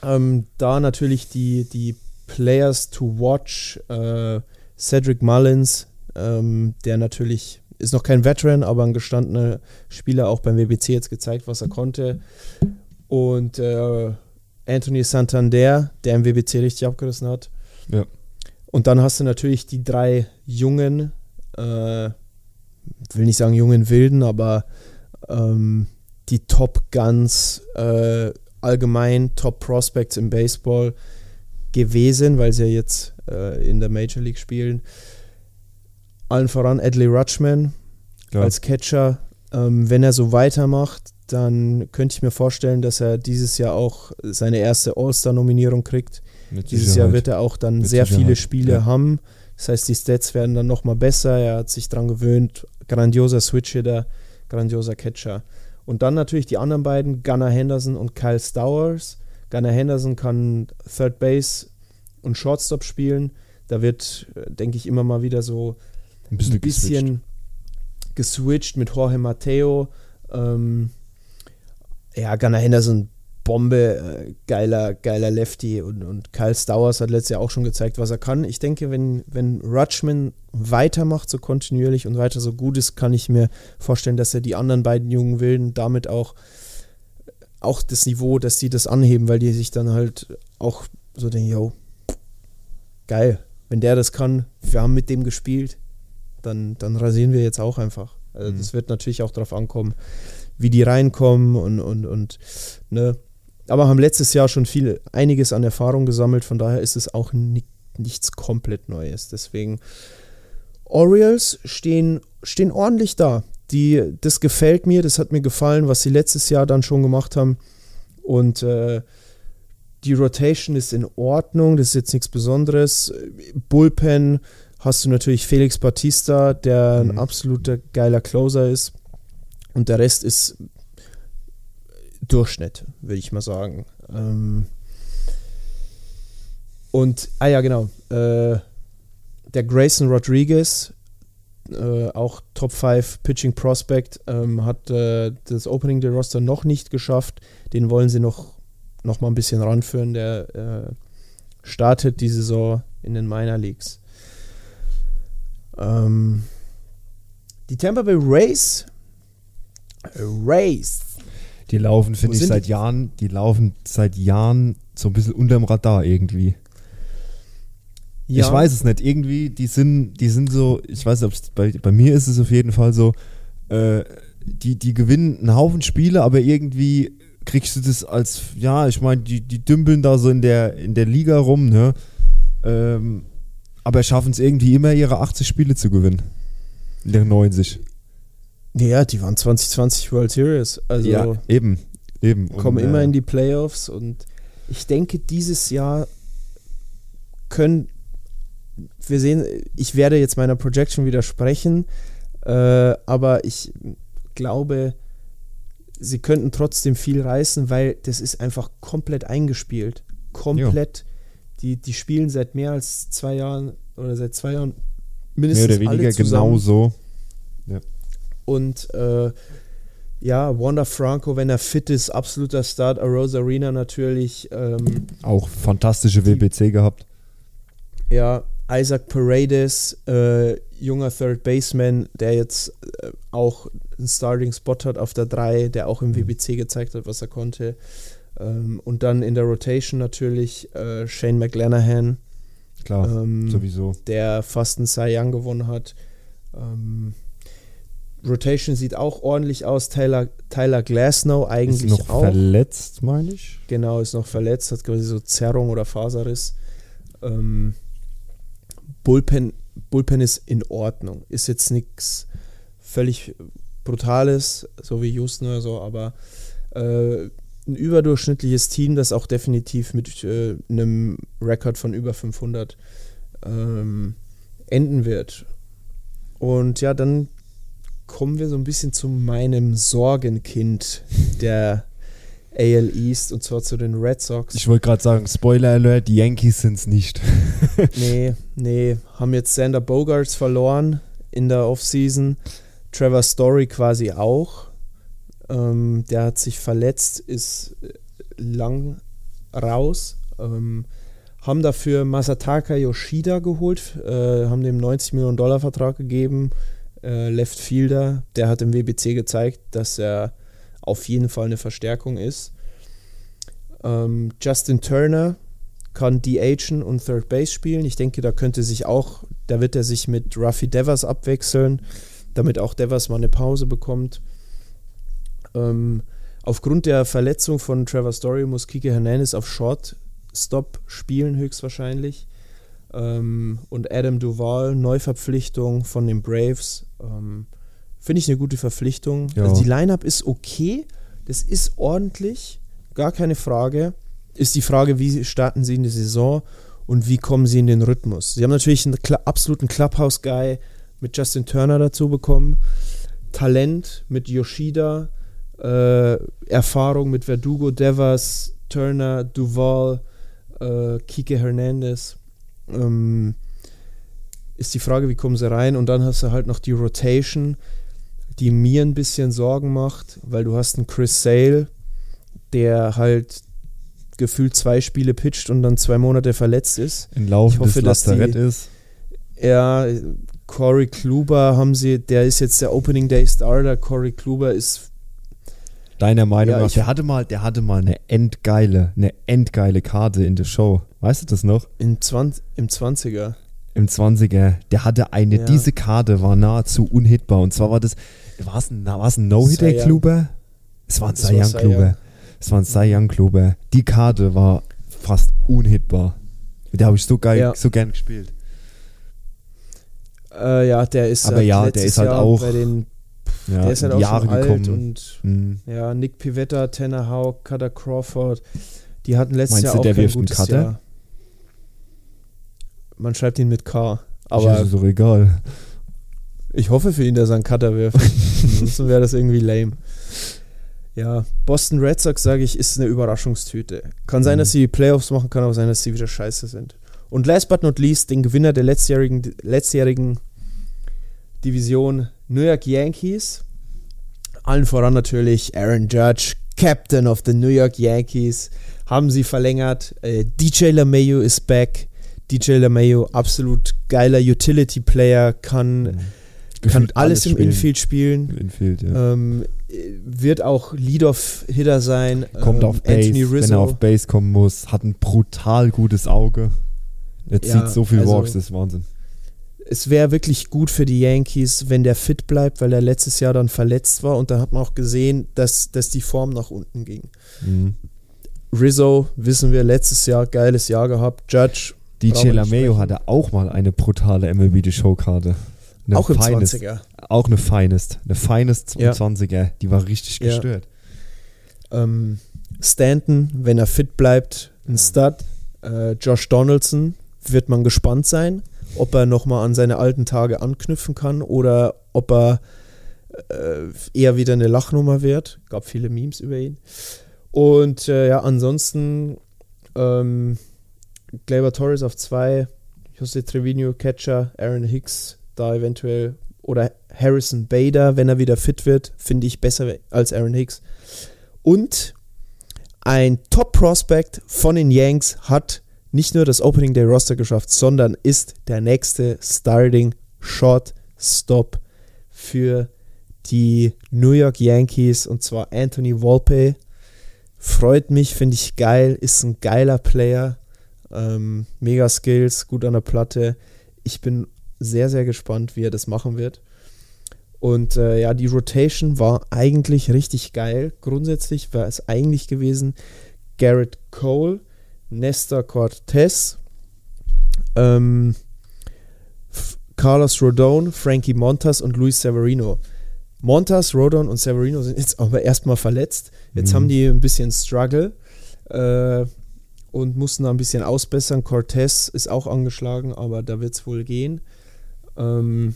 Ähm, da natürlich die, die Players to watch, äh, Cedric Mullins, ähm, der natürlich ist noch kein Veteran, aber ein gestandener Spieler, auch beim WBC jetzt gezeigt, was er konnte. Und äh, Anthony Santander, der im WBC richtig abgerissen hat. Ja. Und dann hast du natürlich die drei jungen, äh, will nicht sagen jungen Wilden, aber ähm, die Top Guns, äh, allgemein Top Prospects im Baseball gewesen, weil sie ja jetzt äh, in der Major League spielen. Allen voran Adley Rutschman Klar. als Catcher. Ähm, wenn er so weitermacht, dann könnte ich mir vorstellen, dass er dieses Jahr auch seine erste All-Star-Nominierung kriegt. Mit Dieses Jahr wird er auch dann Mit sehr viele Sicherheit, Spiele ja. haben. Das heißt, die Stats werden dann nochmal besser. Er hat sich dran gewöhnt. Grandioser Switch-Hitter, grandioser Catcher. Und dann natürlich die anderen beiden, Gunnar Henderson und Kyle Stowers. Gunnar Henderson kann Third Base und Shortstop spielen. Da wird, äh, denke ich, immer mal wieder so ein bisschen, ein bisschen geswitcht mit Jorge Mateo. Ähm, ja, Gunnar Henderson, Bombe, äh, geiler, geiler Lefty und, und Kyle Stowers hat letztes Jahr auch schon gezeigt, was er kann. Ich denke, wenn, wenn Rutschman weitermacht, so kontinuierlich und weiter so gut ist, kann ich mir vorstellen, dass er die anderen beiden jungen Wilden damit auch, auch das Niveau, dass die das anheben, weil die sich dann halt auch so denken, yo, geil, wenn der das kann, wir haben mit dem gespielt, dann, dann rasieren wir jetzt auch einfach. Also Mhm. das wird natürlich auch darauf ankommen, wie die reinkommen und, und, und ne. Aber haben letztes Jahr schon viel, einiges an Erfahrung gesammelt, von daher ist es auch ni nichts komplett Neues. Deswegen, Orioles stehen, stehen ordentlich da. Die, das gefällt mir, das hat mir gefallen, was sie letztes Jahr dann schon gemacht haben. Und äh, die Rotation ist in Ordnung, das ist jetzt nichts Besonderes. Bullpen hast du natürlich Felix Batista, der ein Mhm. absoluter geiler Closer ist. Und der Rest ist Durchschnitt, würde ich mal sagen. Ähm und, ah ja, genau. Äh, der Grayson Rodriguez, äh, auch Top 5 Pitching Prospect, ähm, hat äh, das Opening der Roster noch nicht geschafft. Den wollen sie noch, noch mal ein bisschen ranführen. Der äh, startet die Saison in den Minor Leagues. Ähm, die Tampa Bay Rays. Rays. Die laufen, finde ich, seit die? Jahren, die laufen seit Jahren so ein bisschen unterm Radar irgendwie. Ja, Ich weiß es nicht. Irgendwie, die sind, die sind so, ich weiß nicht, bei, bei mir ist es auf jeden Fall so, äh, die, die gewinnen einen Haufen Spiele, aber irgendwie kriegst du das als, ja, ich meine, die, die dümpeln da so in der, in der Liga rum, ne? Ähm, aber schaffen es irgendwie immer, ihre 80 Spiele zu gewinnen. In der 90. Ja, die waren 2020 World Series. Also ja, eben. eben. Und, kommen immer äh, in die Playoffs und ich denke, dieses Jahr können wir sehen, ich werde jetzt meiner Projection widersprechen, äh, aber ich glaube, sie könnten trotzdem viel reißen, weil das ist einfach komplett eingespielt. Komplett. Die, die spielen seit mehr als zwei Jahren oder seit zwei Jahren Mehr mindestens oder weniger alle zusammen. genau so. Und äh, ja, Wanda Franco, wenn er fit ist, absoluter Start. Rose Arena natürlich. Ähm, Auch fantastische WBC gehabt. ja, Isaac Paredes, äh, junger Third Baseman, der jetzt äh, auch einen Starting Spot hat auf der 3, der auch im WBC gezeigt hat, was er konnte. Ähm, und dann in der Rotation natürlich äh, Shane McLanahan, Klar, ähm, sowieso. der fast einen Cy Young gewonnen hat. Ähm, Rotation sieht auch ordentlich aus. Tyler, Tyler Glasnow Ist eigentlich noch auch. verletzt, meine ich. Genau, ist noch verletzt, hat quasi so Zerrung oder Faserriss. Ähm, Bullpen, Bullpen ist in Ordnung. Ist jetzt nichts völlig Brutales, so wie Houston oder so, aber äh, ein überdurchschnittliches Team, das auch definitiv mit äh, einem Rekord von über 500 ähm, enden wird. Und ja, dann kommen wir so ein bisschen zu meinem Sorgenkind der AL East und zwar zu den Red Sox. Ich wollte gerade sagen, Spoiler Alert, die Yankees sind es nicht. nee, nee, haben jetzt Sander Bogarts verloren in der Offseason. Trevor Story quasi auch. Ähm, der hat sich verletzt, ist äh, lang raus. Ähm, haben dafür Masataka Yoshida geholt, äh, haben dem 90 Millionen Dollar Vertrag gegeben. Äh, Left Fielder, der hat im WBC gezeigt, dass er auf jeden Fall eine Verstärkung ist. Ähm, Justin Turner kann DHen und Third Base spielen. Ich denke, da könnte sich auch, da wird er sich mit Ruffy Devers abwechseln, damit auch Devers mal eine Pause bekommt. Ähm, aufgrund der Verletzung von Trevor Story muss Kike Hernandez auf Shortstop spielen, höchstwahrscheinlich. Ähm, und Adam Duval, Neuverpflichtung von den Braves. Ähm, Finde ich eine gute Verpflichtung. Ja. Also die Lineup ist okay, das ist ordentlich, gar keine Frage. Ist die Frage, wie starten sie in die Saison und wie kommen sie in den Rhythmus. Sie haben natürlich einen kla- absoluten Clubhouse-Guy mit Justin Turner dazu bekommen. Talent mit Yoshida, äh, Erfahrung mit Verdugo, Devers, Turner, Duval, äh, Kike Hernandez. Ähm, ist die Frage, wie kommen sie rein? Und dann hast du halt noch die Rotation, die mir ein bisschen Sorgen macht, weil du hast einen Chris Sale, der halt gefühlt zwei Spiele pitcht und dann zwei Monate verletzt ist. Ein laufendes Ich hoffe, dass die- Lazarett ist. Ja, Corey Kluber haben sie, der ist jetzt der Opening Day Starter. Corey Kluber ist Deiner Meinung Ja, nach, der hatte mal, der hatte mal eine endgeile, eine endgeile Karte in der Show. Weißt du das noch? im, 20, im 20er. Im 20er, der hatte eine, Ja. diese Karte war nahezu unhittbar. Und zwar war das, war es ein, war es ein. No-Hitter-Kluber? Es war ein Cy war Young Cy Kluber. Young. Es war ein Cy Young Kluber. Die Karte war fast unhittbar. Mit der habe ich so geil, Ja. so gern gespielt. Äh, ja, der ist Aber halt ja, der ist halt Jahr auch bei den, Ja, der ist halt auch Jahre schon alt gekommen. und Hm. ja, Nick Pivetta, Tanner Houck, Cutter Crawford, die hatten letztes Meinst Jahr du, auch der kein wirft einen gutes Cutter? Jahr. Man schreibt ihn mit K. Aber Aber ist doch egal. Ich hoffe für ihn, dass er einen Cutter wirft. Ansonsten wäre das irgendwie lame. Ja, Boston Red Sox, sage ich, ist eine Überraschungstüte. Kann sein, Mhm. dass sie die Playoffs machen, kann auch sein, dass sie wieder scheiße sind. Und last but not least, den Gewinner der letztjährigen, letztjährigen Division New York Yankees. Allen voran natürlich Aaron Judge, Captain of the New York Yankees. Haben sie verlängert. Äh, DJ LeMayo ist back. DJ LeMayo, absolut geiler Utility-Player, kann kann Gefühlt alles, im spielen. Infield spielen. Infield, ja. Ähm, wird auch Lead-Off-Hitter sein. Kommt ähm, auf Base, wenn er auf Base kommen muss. Hat ein brutal gutes Auge. Er Ja, zieht so viel also- Walks, das ist Wahnsinn. Es wäre wirklich gut für die Yankees, wenn der fit bleibt, weil er letztes Jahr dann verletzt war und da hat man auch gesehen, dass, dass die Form nach unten ging. Mhm. Rizzo, wissen wir, letztes Jahr geiles Jahr gehabt. Judge, DJ LaMeo hatte auch mal eine brutale MLB The Show Karte. Eine auch im Finest, 20er. Auch eine Finest. Eine Finest Ja. 20er. Die war richtig Ja. gestört. Ähm, Stanton, wenn er fit bleibt, ein Stud. Äh, Josh Donaldson wird man gespannt sein, ob er nochmal an seine alten Tage anknüpfen kann oder ob er äh, eher wieder eine Lachnummer wird. Gab viele Memes über ihn. Und äh, ja, ansonsten ähm, Gleyber Torres auf zwei, Jose Trevino Catcher, Aaron Hicks da eventuell oder Harrison Bader, wenn er wieder fit wird, finde ich besser als Aaron Hicks. Und ein Top-Prospect von den Yanks hat nicht nur das Opening Day Roster geschafft, sondern ist der nächste Starting Shortstop für die New York Yankees und zwar Anthony Volpe. Freut mich, finde ich geil, ist ein geiler Player. Ähm, mega Skills, gut an der Platte. Ich bin sehr, sehr gespannt, wie er das machen wird. Und äh, ja, die Rotation war eigentlich richtig geil. Grundsätzlich war es eigentlich gewesen Garrett Cole, Nestor Cortez, ähm, Carlos Rodon, Frankie Montas und Luis Severino. Montas, Rodon und Severino sind jetzt aber erstmal verletzt. Jetzt Mhm. haben die ein bisschen Struggle äh, und mussten da ein bisschen ausbessern. Cortez ist auch angeschlagen, aber da wird es wohl gehen. Ähm,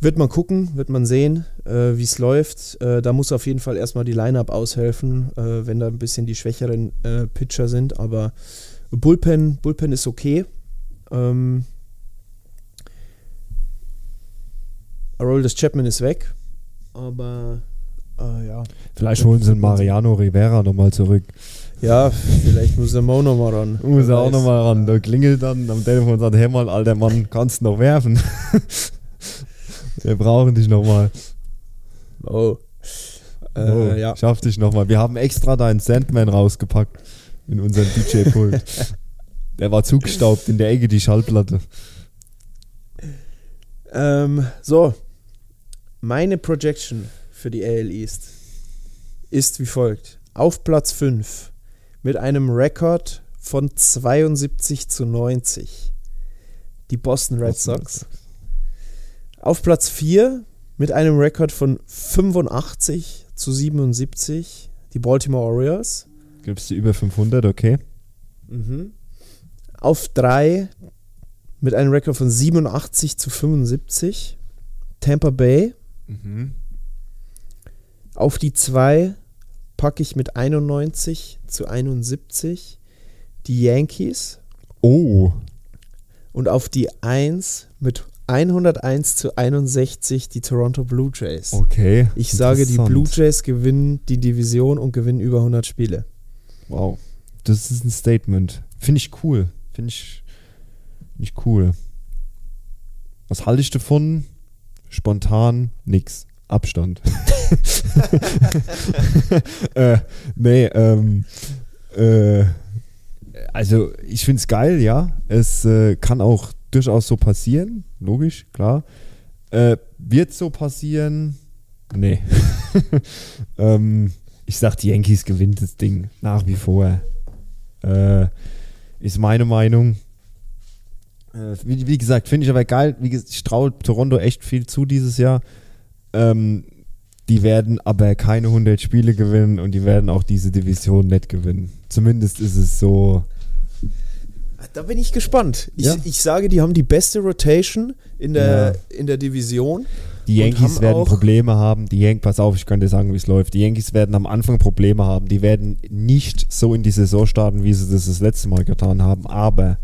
wird man gucken, wird man sehen, äh, wie es läuft. Äh, da muss auf jeden Fall erstmal die Line-Up aushelfen, äh, wenn da ein bisschen die schwächeren äh, Pitcher sind. Aber Bullpen, Bullpen ist okay. Ähm, Aroldis Chapman ist weg. Aber äh, ja. Vielleicht holen sie Mariano Rivera nochmal zurück. Ja, vielleicht muss der Mo nochmal ran. Muss er auch nochmal ran. Da klingelt dann am Telefon und sagt, hey mal, alter Mann, kannst du noch werfen? Wir brauchen dich nochmal. Oh. Äh, oh, ja. Schaff dich nochmal. Wir haben extra deinen Sandman rausgepackt in unserem DJ-Pult. Der war zugestaubt in der Ecke, die Schallplatte. Ähm, so. Meine Projection für die AL East ist wie folgt. Auf Platz 5 mit einem Rekord von 72 zu 90 die Boston Red Sox. Auf Platz 4 mit einem Rekord von 85 zu 77 die Baltimore Orioles. Gibst du über 500, okay? Mhm. Auf 3 mit einem Rekord von 87 zu 75 Tampa Bay. Mhm. Auf die 2 packe ich mit 91 zu 71 die Yankees. Oh, Und auf die 1 mit 101 zu 61 die Toronto Blue Jays. okay. Ich sage, die. Blue Jays gewinnen die Division und gewinnen über 100 Spiele. Wow. Das ist ein Statement. Finde ich cool. Finde ich, find ich cool. Was halte ich davon? Spontan nix. Abstand. äh, nee, ähm, äh, also ich finde es geil, ja. Es äh, kann auch durchaus so passieren. Logisch, klar. Äh, Wird so passieren? Nee. ähm, ich sag, die Yankees gewinnen das Ding nach wie vor. Äh, ist meine Meinung. Äh, wie, wie gesagt, finde ich aber geil. Wie gesagt, ich traue Toronto echt viel zu dieses Jahr. Ähm, die werden aber keine 100 Spiele gewinnen und die werden auch diese Division nicht gewinnen. Zumindest ist es so. Da bin ich gespannt. Ich, Ja. ich sage, die haben die beste Rotation in der, in der Division. Die Yankees werden Probleme haben. Die Yankees, pass auf, ich dir sagen, wie es läuft. Die Yankees werden am Anfang Probleme haben. Die werden nicht so in die Saison starten, wie sie das das letzte Mal getan haben. Aber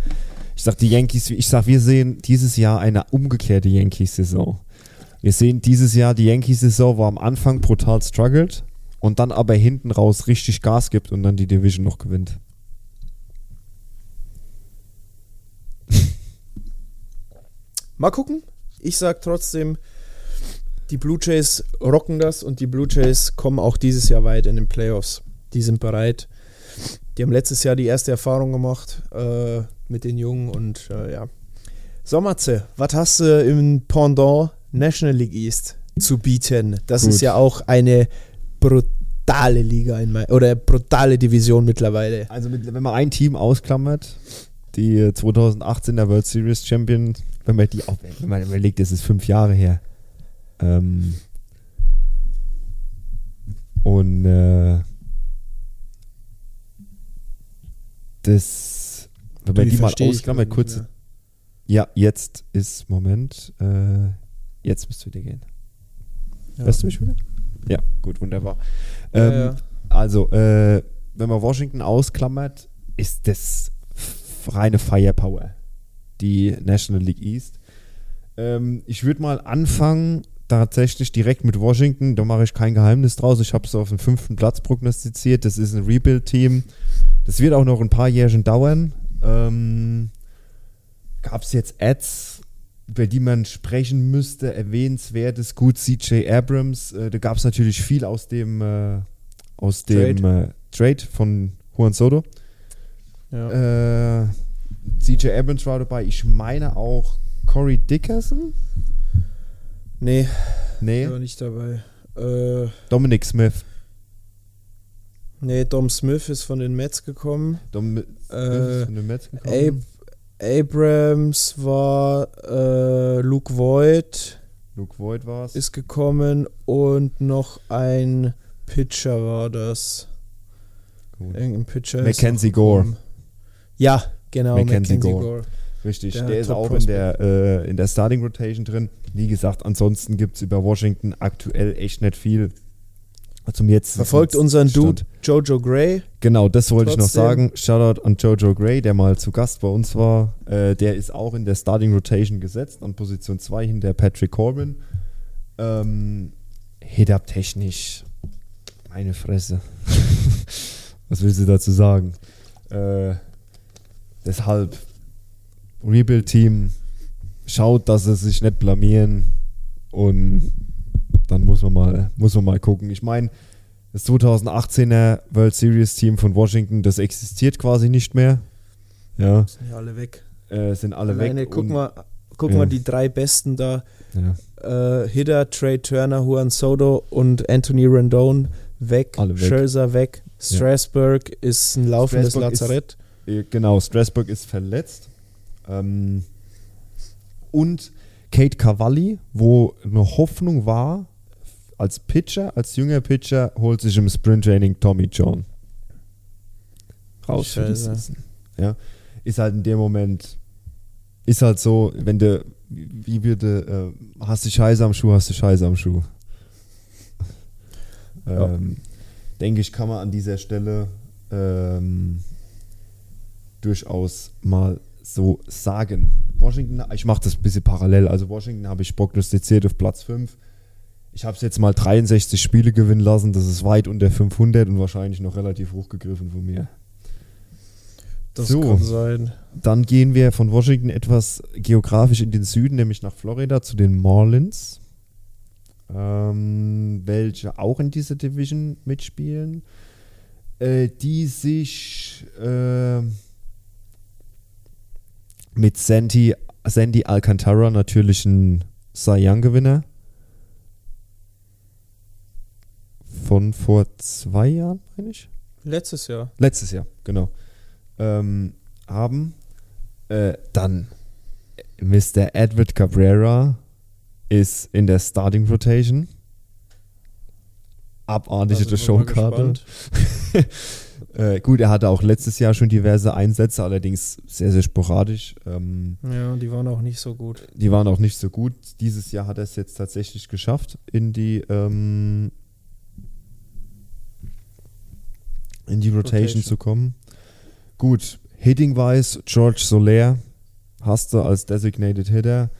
ich sag, die Yankees, ich sag, wir sehen dieses Jahr eine umgekehrte Yankees-Saison. Wir sehen dieses Jahr die Yankees-Saison, wo am Anfang brutal struggelt und dann aber hinten raus richtig Gas gibt und dann die Division noch gewinnt. Mal gucken. Ich sage trotzdem, die Blue Jays rocken das und die Blue Jays kommen auch dieses Jahr weit in den Playoffs. Die sind bereit. Die haben letztes Jahr die erste Erfahrung gemacht äh, mit den Jungen und äh, ja. Sommerze, was hast du im Pendant National League East zu bieten? Das Gut. ist ja auch eine brutale Liga in mein, oder brutale Division mittlerweile. Also mit, wenn man ein Team ausklammert, die äh, 2018er World Series Champion, wenn man die auch, wenn man überlegt, das ist fünf Jahre her. Ähm, und äh, das, wenn man die, mal verstehe ich ausklammert, kurz. mehr. Ja, jetzt ist Moment. Äh, jetzt müsste wieder gehen. Ja. Hörst du mich wieder? Ja, gut, wunderbar. Ja, ähm, ja. Also, äh, wenn man Washington ausklammert, ist das reine Firepower, die National League East. Ähm, ich würde mal anfangen, tatsächlich direkt mit Washington. Da mache ich kein Geheimnis draus. Ich habe es auf den fünften Platz prognostiziert. Das ist ein Rebuild-Team. Das wird auch noch ein paar Jährchen dauern. Ähm, Gab es jetzt Ads? über die man sprechen müsste, erwähnenswert ist gut CJ Abrams. Äh, da gab es natürlich viel aus dem, äh, aus dem Trade. Äh, Trade von Juan Soto. Ja. Äh, CJ Abrams war dabei. Ich meine auch Corey Dickerson. nee, Nee, war nicht dabei. Äh, Dominic Smith. nee, Dom Smith ist von den Mets gekommen. Dom Smith Äh, ist von den Mets Ab gekommen. Abrams war äh, Luke Voigt Luke Voigt war es. ist gekommen und noch ein Pitcher war das. Gut. Irgendein Pitcher. ist Mackenzie Gore. Ja, genau, Mackenzie Mackenzie, Gore. Gore. Richtig, Der der, ist auch in der, äh, in der Starting Rotation drin. Wie gesagt, ansonsten gibt es über Washington aktuell echt nicht viel. Zum jetzt Verfolgt unseren Stand. Dude Jojo Gray. Genau, das wollte ich noch sagen. Shoutout an Jojo Gray, der mal zu Gast bei uns war. Äh, der ist auch in der Starting Rotation gesetzt, an Position 2 hinter Patrick Corbin. Ähm, Hit-Up technisch, meine Fresse. Was willst du dazu sagen? Äh, deshalb, Rebuild-Team, schaut, dass sie sich nicht blamieren und dann muss man mal, muss man mal gucken. Ich meine, das 2018er World Series Team von Washington, das existiert quasi nicht mehr. Ja, Sind ja alle weg. äh, sind alle Alleine, weg. guck und- mal, guck ja. mal die drei besten da. Ja. Äh, Hitter, Trey Turner, Juan Soto und Anthony Rendon weg. Alle weg. Scherzer weg. Strasburg ist ein laufendes Strasburg ist- Lazarett. Äh, Genau, Strasburg ist verletzt. Ähm, und Kate Cavalli, wo eine Hoffnung war, als Pitcher, als junger Pitcher, holt sich im Sprint-Training Tommy John. Raus für die Scheiße. Season. Ja, ist halt in dem Moment, ist halt so, wenn du, wie würde, äh, hast du Scheiße am Schuh, hast du Scheiße am Schuh. Ja. Ähm, denke ich, kann man an dieser Stelle ähm, durchaus mal so sagen. Washington, ich mache das ein bisschen parallel. Also Washington habe ich prognostiziert auf Platz 5. Ich habe es jetzt mal 63 Spiele gewinnen lassen. Das ist weit unter 500 und wahrscheinlich noch relativ hochgegriffen von mir. Das So. kann sein. Dann gehen wir von Washington etwas geografisch in den Süden, nämlich nach Florida zu den Marlins, ähm, welche auch in dieser Division mitspielen, äh, die sich äh, mit Sandy, Sandy Alcantara natürlich ein Cy Young-Gewinner von vor zwei Jahren, meine ich. Letztes Jahr. Letztes Jahr, genau. Ähm, haben. Äh, dann Mr. Edward Cabrera ist in der Starting Rotation. Abartige mal Showkarte. Äh, gut, er hatte auch letztes Jahr schon diverse Einsätze, allerdings sehr, sehr sporadisch. Ähm, Ja, die waren auch nicht so gut. die waren auch nicht so gut. Dieses Jahr hat er es jetzt tatsächlich geschafft, in die, ähm, in die Rotation, Rotation. zu kommen. Gut, Hitting-wise, George Soler hast du als Designated Hitter.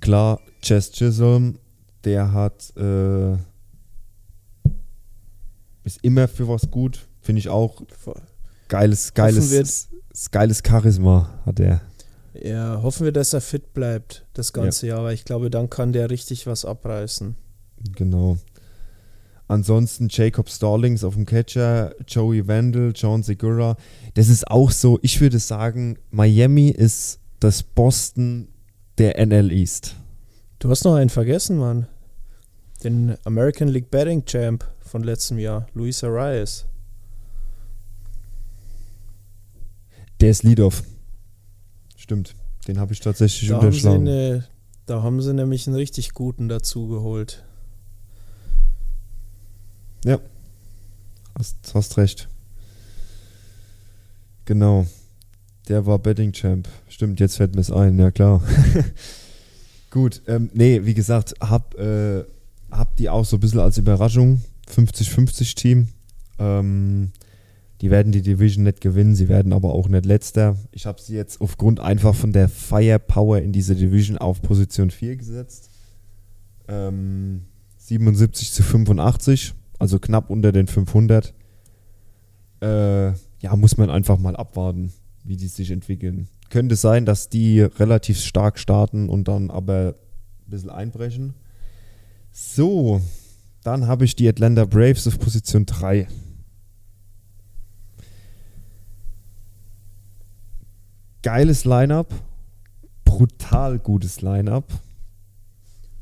Klar, Chess Chisholm, der hat äh, ist immer für was gut, finde ich auch. Geiles, geiles, wir- geiles Charisma hat er. Ja, hoffen wir, dass er fit bleibt das ganze Jahr, weil ich glaube, dann kann der richtig was abreißen. Genau. Ansonsten Jacob Stallings auf dem Catcher, Joey Vandal, John Segura. Das ist auch so, ich würde sagen, Miami ist das Boston der NL East. Du hast noch einen vergessen, Mann. Den American League Batting Champ von letztem Jahr, Luis Arias. Der ist Leadoff. Stimmt. Den habe ich tatsächlich Da haben, unterschlagen. eine, da haben sie nämlich einen richtig guten dazu geholt. Ja. Hast, hast recht. Genau. Der war Betting Champ. Stimmt, jetzt fällt mir es ein, ja klar. Gut, ähm, nee, wie gesagt, hab, äh, hab die auch so ein bisschen als Überraschung. 50-50 Team. Ähm, die werden die Division nicht gewinnen, sie werden aber auch nicht letzter. Ich habe sie jetzt aufgrund einfach von der Firepower in dieser Division auf Position 4 gesetzt. Ähm, 77 zu 85, also knapp unter den 500. Äh, ja, muss man einfach mal abwarten, wie die sich entwickeln. könnte sein, dass die relativ stark starten und dann aber ein bisschen einbrechen. So, dann habe ich die Atlanta Braves auf Position 3. Geiles Lineup, brutal gutes Lineup.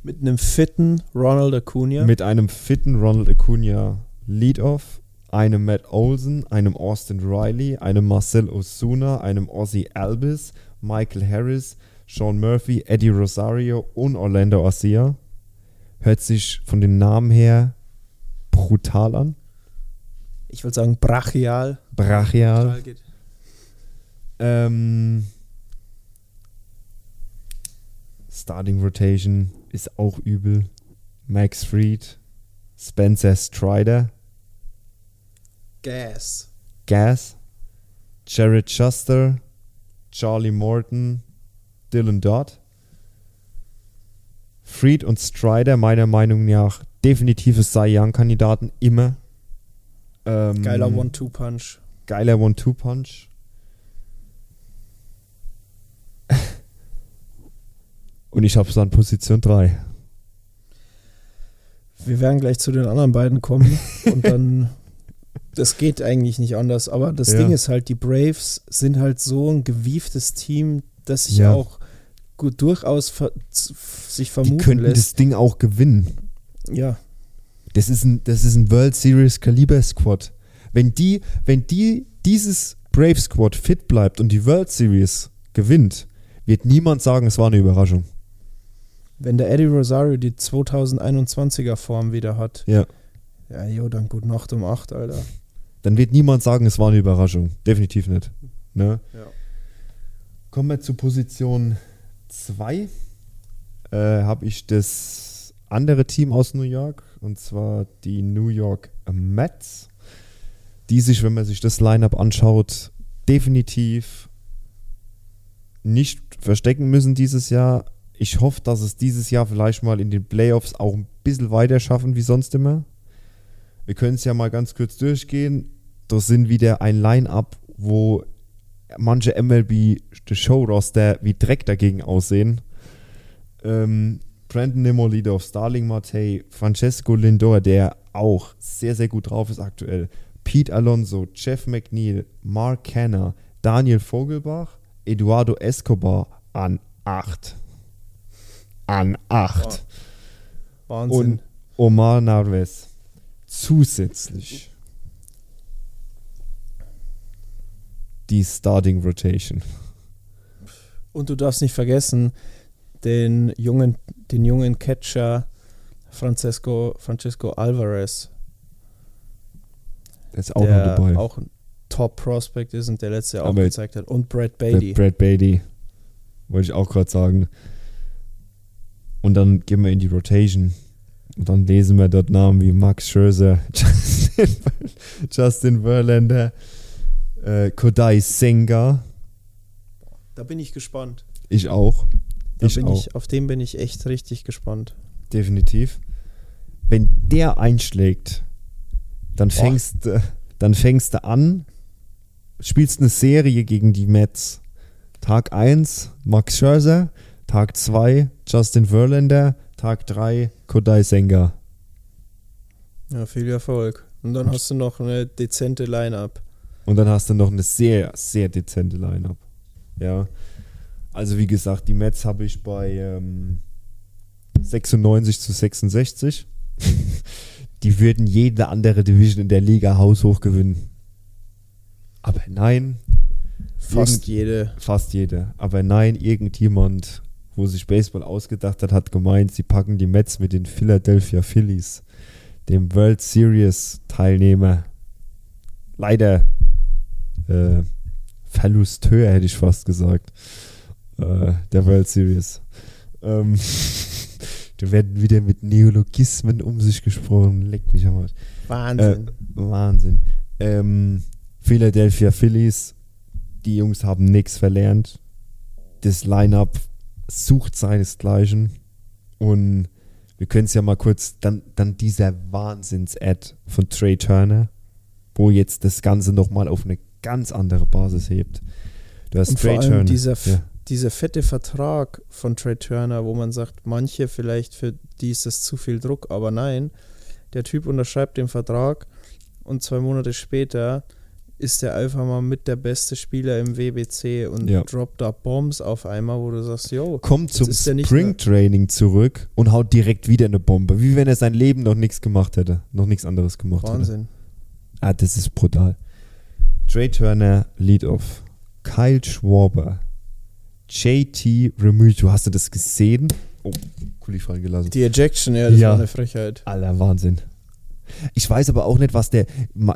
Mit einem fitten Ronald Acuna. Mit einem fitten Ronald Acuna Leadoff, einem Matt Olsen, einem Austin Riley, einem Marcel Osuna, einem Ozzy Albis, Michael Harris, Sean Murphy, Eddie Rosario und Orlando Arcia. Hört sich von den Namen her brutal an. ich würde sagen brachial. Brachial. geht. Ähm, Starting Rotation ist auch übel. Max Fried, Spencer Strider, Gas. Gas, Jared Schuster, Charlie Morton, Dylan Dodd. Fried und Strider meiner Meinung nach definitive Cy Young-Kandidaten immer. Ähm, Geiler One-Two-Punch. Geiler One-Two-Punch. Und ich habe es an Position 3. Wir werden gleich zu den anderen beiden kommen und dann. Das geht eigentlich nicht anders, aber das Ja. Ding ist halt, die Braves sind halt so ein gewieftes Team, dass sich Ja. auch gut durchaus ver sich Die vermuten könnten lässt. das Ding auch gewinnen. ja, Das ist ein, das ist ein World Series Kaliber Squad. Wenn die, wenn die dieses Brave Squad fit bleibt und die World Series gewinnt, wird niemand sagen, es war eine Überraschung. Wenn der Eddie Rosario die 2021er Form wieder hat, Ja. ja, jo, dann gut Nacht um 8, Alter. Dann wird niemand sagen, es war eine Überraschung. Definitiv nicht. Ne? Ja. Kommen wir zu Position 2. Äh, Habe ich das andere Team aus New York, und zwar die New York Mets, die sich, wenn man sich das Lineup anschaut, definitiv nicht verstecken müssen dieses Jahr. Ich hoffe, dass es dieses Jahr vielleicht mal in den Playoffs auch ein bisschen weiter schaffen wie sonst immer. Wir können es ja mal ganz kurz durchgehen. Das sind wieder ein Line-Up, wo manche MLB The Show Roster wie Dreck dagegen aussehen. Ähm, Brandon Nimmo Leadoff, Starling Marte, Francesco Lindor, der auch sehr, sehr gut drauf ist aktuell. Pete Alonso, Jeff McNeil, Mark Canner, Daniel Vogelbach, Eduardo Escobar an 8. An 8. Wahnsinn. Und Omar Narves zusätzlich die Starting Rotation. Und du darfst nicht vergessen, den jungen, den jungen Catcher Francesco, Francesco Alvarez, Der ist auch der noch dabei. auch ein Top-Prospect ist und der letzte Jahr auch gezeigt hat. Und Brad Beatty. Brad Beatty. Wollte ich auch gerade sagen. Und dann gehen wir in die Rotation. Und dann lesen wir dort Namen wie Max Scherzer, Justin, Ver- Justin Verlander, äh, Kodai Senga. Da bin ich gespannt. Ich auch. Da ich auch. ich, auf den bin ich echt richtig gespannt. Definitiv. Wenn der einschlägt, dann fängst, du- dann fängst du an, spielst eine Serie gegen die Mets. Tag 1 Max Scherzer, Tag 2 Justin Verlander, Tag 3 Kodai Senga. Ja, viel Erfolg. Und dann hast du noch eine dezente Line-Up. Und dann hast du noch eine sehr, sehr dezente Line-Up. Ja. Also wie gesagt, die Mets habe ich bei ähm, 96 zu 66. die würden jede andere Division in der Liga haushoch gewinnen. Aber nein, Fast Irgend- jede. fast jede. Aber nein, irgendjemand, wo sich Baseball ausgedacht hat, hat gemeint, sie packen die Mets mit den Philadelphia Phillies, dem World Series Teilnehmer. Leider äh, Verlusteur, hätte ich fast gesagt. Äh, der World Series. Ähm, da werden wieder mit Neologismen um sich gesprochen. Leck mich am Arsch. Wahnsinn. Äh, Wahnsinn. Ähm, Philadelphia Phillies, die Jungs haben nichts verlernt. Das Line-Up sucht seinesgleichen. Und wir können es ja mal kurz, dann, dann dieser Wahnsinns-Ad von Trey Turner, wo jetzt das Ganze nochmal auf eine ganz andere Basis hebt. Du hast Und vor Trey allem Turner. dieser, ja. dieser fette Vertrag von Trey Turner, wo man sagt, manche vielleicht für die ist das zu viel Druck, aber nein, der Typ unterschreibt den Vertrag und zwei Monate später ist der einfach mal mit der beste Spieler im WBC und Ja. droppt da Bombs auf einmal, wo du sagst, yo, Kommt zum Springtraining zurück und haut direkt wieder eine Bombe. Wie wenn er sein Leben noch nichts gemacht hätte. Noch nichts anderes gemacht hätte. Wahnsinn. Ah, das ist brutal. Trey Turner, Lead Off. Kyle Schwarber. JT Remuto. Hast du das gesehen? Oh, Kuli fallen gelassen. Die Ejection, ja, das Ja. war eine Frechheit. Aller Wahnsinn. Ich weiß aber auch nicht, was der.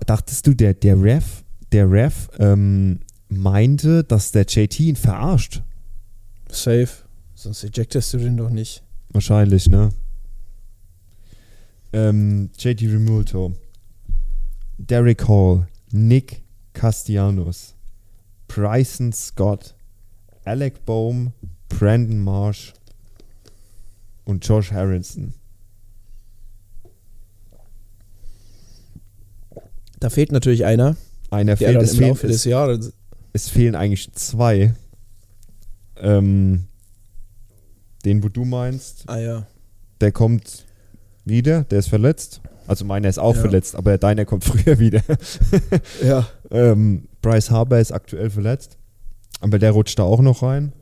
Dachtest du, der, der Ref, der Ref ähm, meinte, dass der JT ihn verarscht? Safe. Sonst ejectest du den doch nicht. Wahrscheinlich, ne? Ähm, JT Remulto. Derek Hall. Nick Castellanos. Bryson Scott. Alec Bohm. Brandon Marsh. Und Josh Harrison. Da fehlt natürlich einer, Einer fehlt. dann Es im fehlen, Laufe des es, Jahres. es fehlen eigentlich zwei. Ähm, den, wo du meinst, Ah ja. der kommt wieder, der ist verletzt. Also meiner ist auch Ja. verletzt, aber deiner kommt früher wieder. Ja. ähm, Bryce Harper ist aktuell verletzt, aber der rutscht da auch noch rein.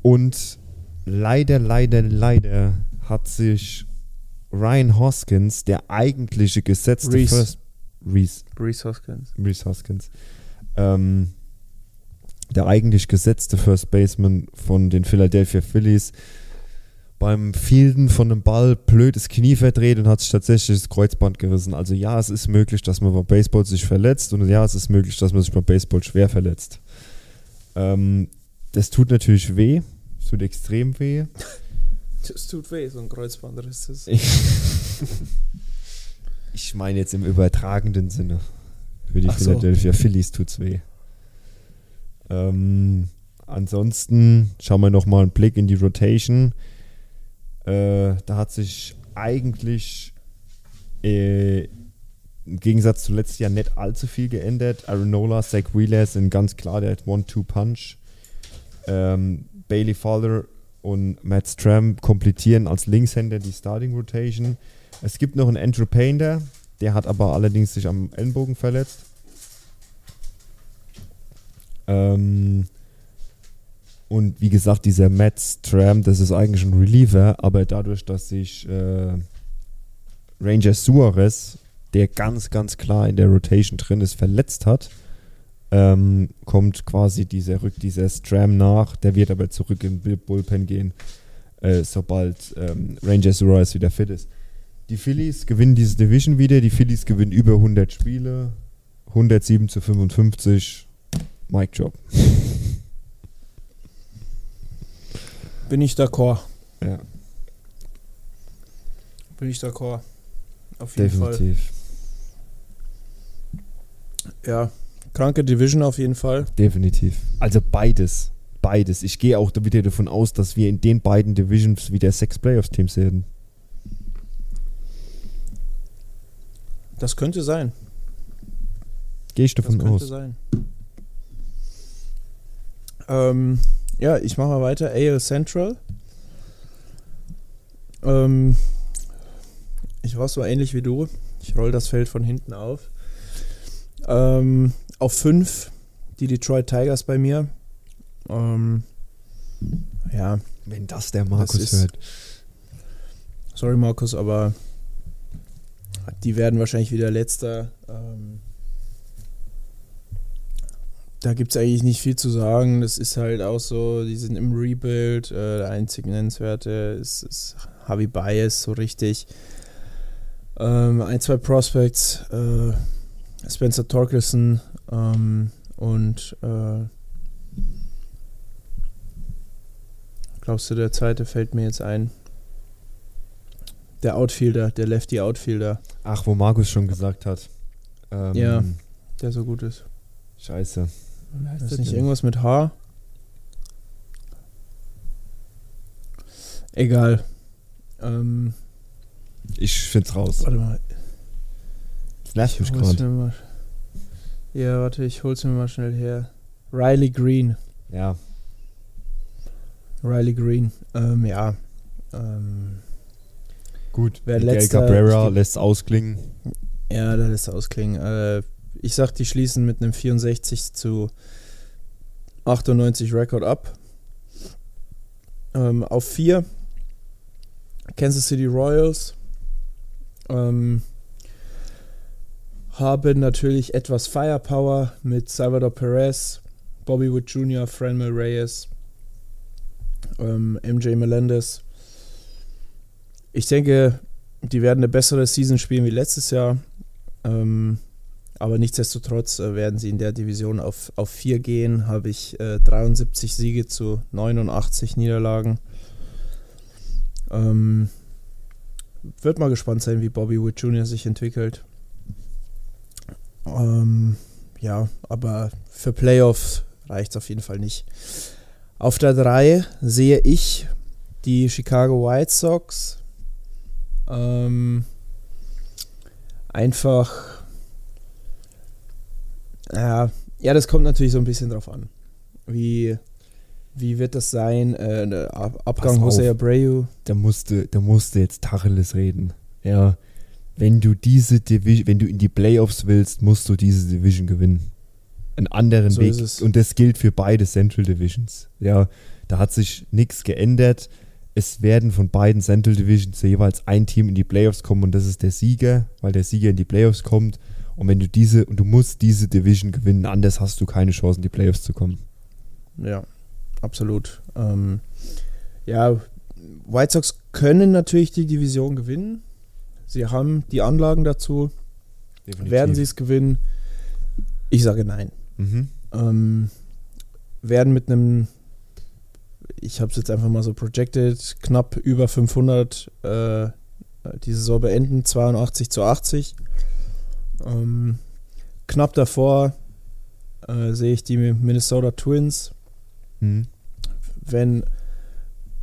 Und leider, leider, leider hat sich Ryan Hoskins, der eigentliche gesetzte Reese. First Reese, Reese Hoskins. Reese Hoskins, ähm, der eigentlich gesetzte First Baseman von den Philadelphia Phillies, beim Fielden von einem Ball blöd das Knie verdreht und hat sich tatsächlich das Kreuzband gerissen. Also ja, es ist möglich, dass man beim Baseball sich verletzt und ja, es ist möglich, dass man sich beim Baseball schwer verletzt. Ähm, das tut natürlich weh, es tut extrem weh. Das tut weh, so ein Kreuzbandriss. Das Ich, meine jetzt im übertragenden Sinne. Für die Ach so. Philadelphia Phillies tut's weh. Ähm, ansonsten schauen wir noch mal einen Blick in die Rotation. Äh, da hat sich eigentlich äh, im Gegensatz zu letztes Jahr nicht allzu viel geändert. Aronola, Zach Wheeler sind ganz klar der One-Two-Punch. Ähm, Bailey Fowler und Matt Stram komplettieren als Linkshänder die Starting Rotation. Es gibt noch einen Andrew Painter, der hat aber allerdings sich am Ellenbogen verletzt. Ähm, und wie gesagt, dieser Matt Stram, das ist eigentlich ein Reliever, aber dadurch, dass sich äh, Ranger Suarez, der ganz, ganz klar in der Rotation drin ist, verletzt hat, ähm, kommt quasi dieser Rück dieser Stram nach. Der wird aber zurück in Bullpen gehen, äh, sobald ähm, Ranger Suarez wieder fit ist. Die Phillies gewinnen diese Division wieder. Die Phillies gewinnen über 100 Spiele. 107 zu 55. Mic Job. Bin ich d'accord. Ja, Bin ich d'accord. Auf jeden Fall. definitiv. Ja. Kranke Division auf jeden Fall. Definitiv. Also beides. Beides. Ich gehe auch wieder davon aus, dass wir in den beiden Divisions wieder sechs Playoffs-Teams sehen. Das könnte sein. Gehe ich Das davon könnte aus. sein. Ähm, ja, ich mache mal weiter. AL Central. Ähm, ich war so ähnlich wie du. Ich roll das Feld von hinten auf. Ähm, auf 5 die Detroit Tigers bei mir. Ähm, ja, Wenn das der Markus ist- hört. sorry Markus, aber die werden wahrscheinlich wieder letzter. Ähm, da gibt es eigentlich nicht viel zu sagen. Das ist halt auch so, die sind im Rebuild. Äh, der einzige Nennenswerte ist, ist Javi Baez, so richtig. Ähm, ein, zwei Prospects. Äh, Spencer Torkelson ähm, und äh, glaubst du, der zweite fällt mir jetzt ein? Der Outfielder, der Lefty Outfielder, Ach, wo Markus schon gesagt hat. Ähm, Ja. der so gut ist. Scheiße. Das ist nicht irgendwas mit H? Egal. Ähm, Ich find's raus. warte mal. Das nervt mich Ich hol's gerade. mir mal. Ja, warte, ich hol's mir mal schnell her. Riley Green. Ja. Riley Green. Ähm, ja. Ähm, Gut, Wer Miguel letzter- Cabrera lässt ausklingen. ja, das lässt ausklingen. Äh, ich sag, die schließen mit einem 64 zu 98 Rekord ab. Ähm, auf 4 Kansas City Royals ähm, haben natürlich etwas Firepower mit Salvador Perez, Bobby Wood Jr., Franmil Reyes, ähm, MJ Melendez. Ich denke, die werden eine bessere Season spielen wie letztes Jahr. Ähm, aber nichtsdestotrotz äh, werden sie in der Division auf, auf 4 gehen. Habe ich äh, 73 Siege zu 89 Niederlagen. Ähm, wird mal gespannt sein, wie Bobby Wood Jr. sich entwickelt. Ähm, ja, aber für Playoffs reicht es auf jeden Fall nicht. Auf der 3 sehe ich die Chicago White Sox. Ähm, einfach. Ja, ja, das kommt natürlich so ein bisschen drauf an. Wie, wie wird das sein? Äh, Ab- Abgang auf. Jose Abreu. Da musste, da musste jetzt Tacheles reden. Ja. Wenn du diese Division, wenn du in die Playoffs willst, musst du diese Division gewinnen. Einen anderen So Weg. Und das gilt für beide Central Divisions. Ja, da hat sich nichts geändert. Es werden von beiden Central Divisions jeweils ein Team in die Playoffs kommen und das ist der Sieger, weil der Sieger in die Playoffs kommt. Und wenn du diese, und du musst diese Division gewinnen, anders hast du keine Chance, in die Playoffs zu kommen. Ja, absolut. Ähm, ja, White Sox können natürlich die Division gewinnen. Sie haben die Anlagen dazu. Werden sie es gewinnen? Ich sage nein. Mhm. Ähm, werden mit einem, ich habe es jetzt einfach mal so projected, knapp über 500 äh, die Saison beenden, 82 zu 80. Ähm, knapp davor äh, sehe ich die Minnesota Twins. Mhm. Wenn,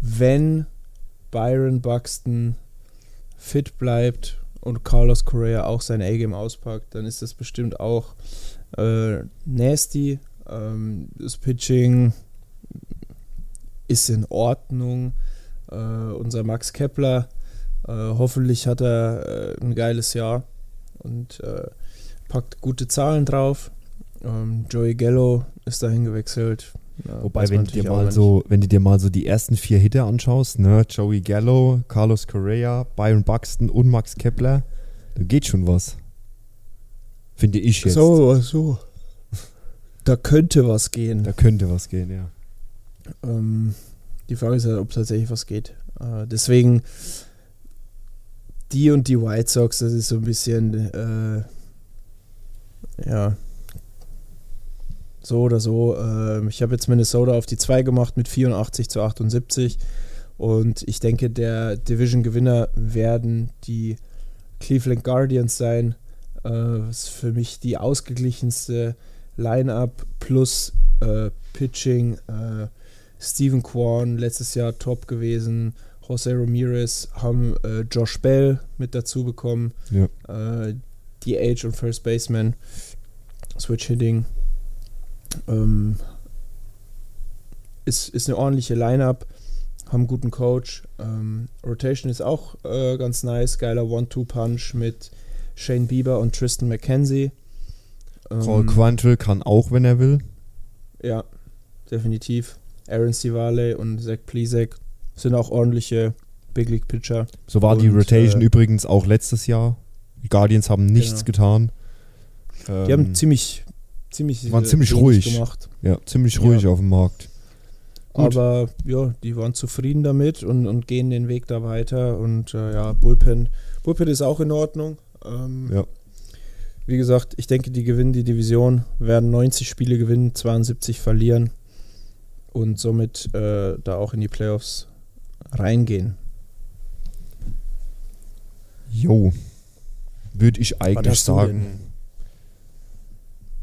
wenn Byron Buxton fit bleibt und Carlos Correa auch sein A-Game auspackt, dann ist das bestimmt auch äh, nasty. Ähm, das Pitching ist in Ordnung. Äh, unser Max Kepler, äh, hoffentlich hat er äh, ein geiles Jahr und äh, packt gute Zahlen drauf. Ähm, Joey Gallo ist dahin gewechselt. Ja, Wobei, wenn du, dir mal so, wenn du dir mal so die ersten vier Hitter anschaust, ne, Joey Gallo, Carlos Correa, Byron Buxton und Max Kepler, da geht schon was. Finde ich jetzt. So, so. Da könnte was gehen. Da könnte was gehen, ja. Ähm, die Frage ist ja, ob tatsächlich was geht. Äh, deswegen, die und die White Sox, das ist so ein bisschen, äh, ja, so oder so. Ähm, ich habe jetzt Minnesota auf die 2 gemacht mit 84 zu 78. Und ich denke, der Division-Gewinner werden die Cleveland Guardians sein. Äh, was für mich die ausgeglichenste Line-Up plus äh, Pitching. Steven Kwan letztes Jahr top gewesen. Jose Ramirez haben äh, Josh Bell mit dazu bekommen. Ja. Äh, die Age und First Baseman. Switch Hitting. Ähm, ist, ist eine ordentliche Line-Up. Haben einen guten Coach. Ähm, Rotation ist auch äh, ganz nice. Geiler One-Two-Punch mit Shane Bieber und Tristan McKenzie. Paul Ähm, Quantrill kann auch, wenn er will. ja, definitiv. Aaron Stivale und Zach Plizek sind auch ordentliche Big League Pitcher. So war die Und, Rotation äh, übrigens auch letztes Jahr. Die Guardians haben nichts Genau. getan. Die Ähm, haben ziemlich, ziemlich, waren äh, ziemlich ruhig. gemacht. ja, ziemlich Ja. ruhig auf dem Markt. Gut. Aber ja, die waren zufrieden damit und, und gehen den Weg da weiter. Und äh, ja, Bullpen, Bullpen ist auch in Ordnung. Ähm, Ja. Wie gesagt, ich denke, die gewinnen die Division, werden 90 Spiele gewinnen, 72 verlieren und somit äh, da auch in die Playoffs reingehen. Jo. Würde ich eigentlich sagen.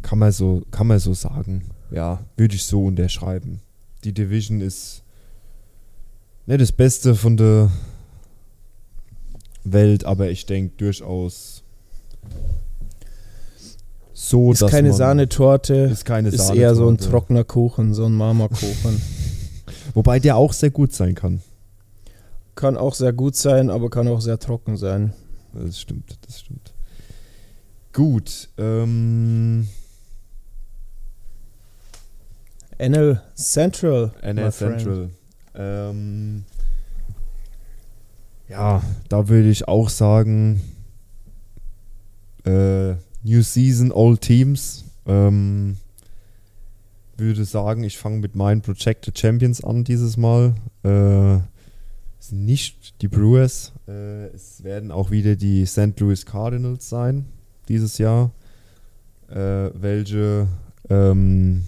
Kann man, so, kann man so sagen. Ja, würde ich so unterschreiben. Die Division ist nicht das Beste von der Welt, aber ich denke durchaus so, Ist dass keine man, Sahnetorte. Ist keine Ist eher so ein Sahnetorte. trockener Kuchen, so ein Marmorkuchen. Wobei der auch sehr gut sein kann. kann auch sehr gut sein, aber kann auch sehr trocken sein. Das stimmt, das stimmt. Gut, ähm, NL Central. NL. Central. Ähm, ja, da würde ich auch sagen, äh, New Season, All Teams. Ähm, würde sagen, ich fange mit meinen Projected Champions an dieses Mal. Äh, es sind nicht die Brewers. Äh, es werden auch wieder die St. Louis Cardinals sein dieses Jahr. Äh, welche ähm,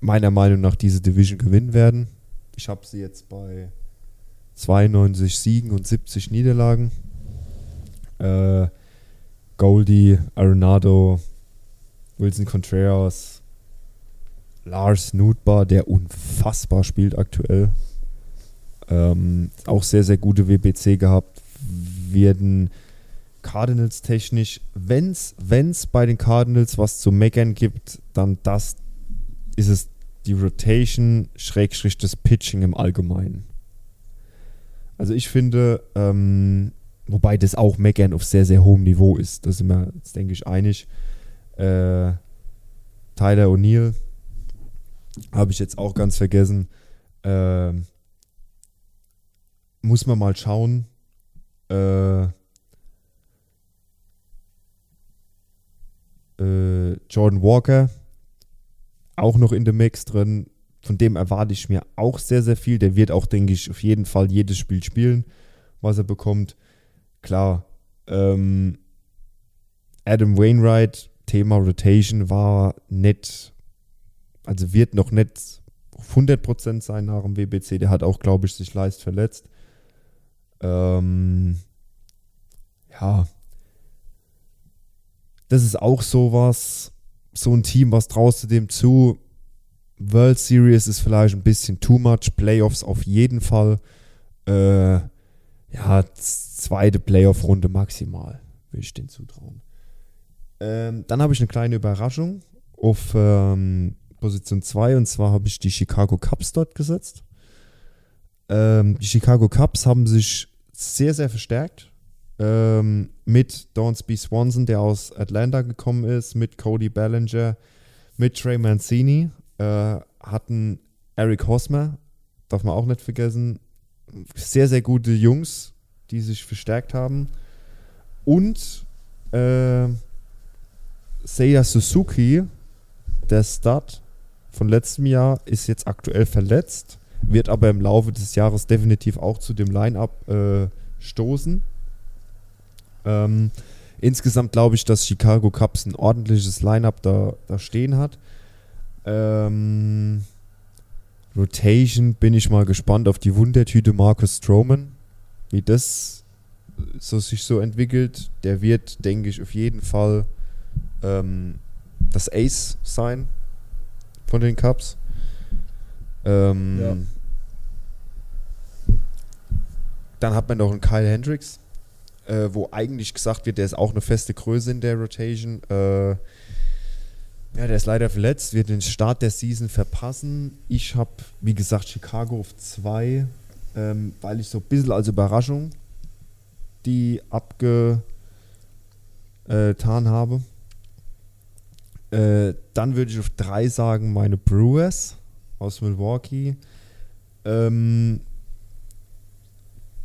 meiner Meinung nach diese Division gewinnen werden. Ich habe sie jetzt bei 92 Siegen und 70 Niederlagen. Äh, Goldie, Arenado, Wilson Contreras, Lars Nutbar, der unfassbar spielt aktuell. Ähm, auch sehr, sehr gute WBC gehabt. Werden Cardinals technisch, wenn es bei den Cardinals was zu meckern gibt, dann das ist es die Rotation, Schrägstrich das Pitching im Allgemeinen. Also ich finde, ähm, wobei das auch Meckern auf sehr, sehr hohem Niveau ist, da sind wir jetzt, denke ich, einig. Äh, Tyler O'Neill habe ich jetzt auch ganz vergessen. Ähm, muss man mal schauen. Äh, äh, Jordan Walker auch noch in dem Mix drin. Von dem erwarte ich mir auch sehr, sehr viel. Der wird auch, denke ich, auf jeden Fall jedes Spiel spielen, was er bekommt. Klar, ähm, Adam Wainwright, Thema Rotation war nicht, also wird noch nicht auf 100% sein nach dem WBC. Der hat auch, glaube ich, sich leicht verletzt. Ähm, ja, das ist auch sowas, so ein Team, was traust du dem zu? World Series ist vielleicht ein bisschen too much, Playoffs auf jeden Fall. Äh, ja, zweite Playoff-Runde maximal, würde ich den zutrauen. Ähm, dann habe ich eine kleine Überraschung auf ähm, Position 2 und zwar habe ich die Chicago Cubs dort gesetzt. Ähm, die Chicago Cubs haben sich sehr, sehr verstärkt ähm, mit Dawnsby Swanson, der aus Atlanta gekommen ist, mit Cody Bellinger, mit Trey Mancini, äh, hatten Eric Hosmer, darf man auch nicht vergessen, sehr, sehr gute Jungs, die sich verstärkt haben. Und äh, Seiya Suzuki, der Stud von letztem Jahr, ist jetzt aktuell verletzt, wird aber im Laufe des Jahres definitiv auch zu dem Line-Up äh, stoßen. Ähm, insgesamt glaube ich, dass Chicago Cubs ein ordentliches Line-Up da, da stehen hat. Ähm, Rotation bin ich mal gespannt auf die Wundertüte Marcus Stroman, wie das so sich so entwickelt. Der wird, denke ich, auf jeden Fall ähm, das Ace sein von den Cubs. Ähm, Ja. Dann hat man noch einen Kyle Hendricks, äh, wo eigentlich gesagt wird, der ist auch eine feste Größe in der Rotation. Äh, ja, der ist leider verletzt, wird den Start der Season verpassen. Ich habe, wie gesagt, Chicago auf 2, ähm, weil ich so ein bisschen als Überraschung die abgetan habe. Äh, dann würde ich auf 3 sagen, meine Brewers aus Milwaukee. Ähm,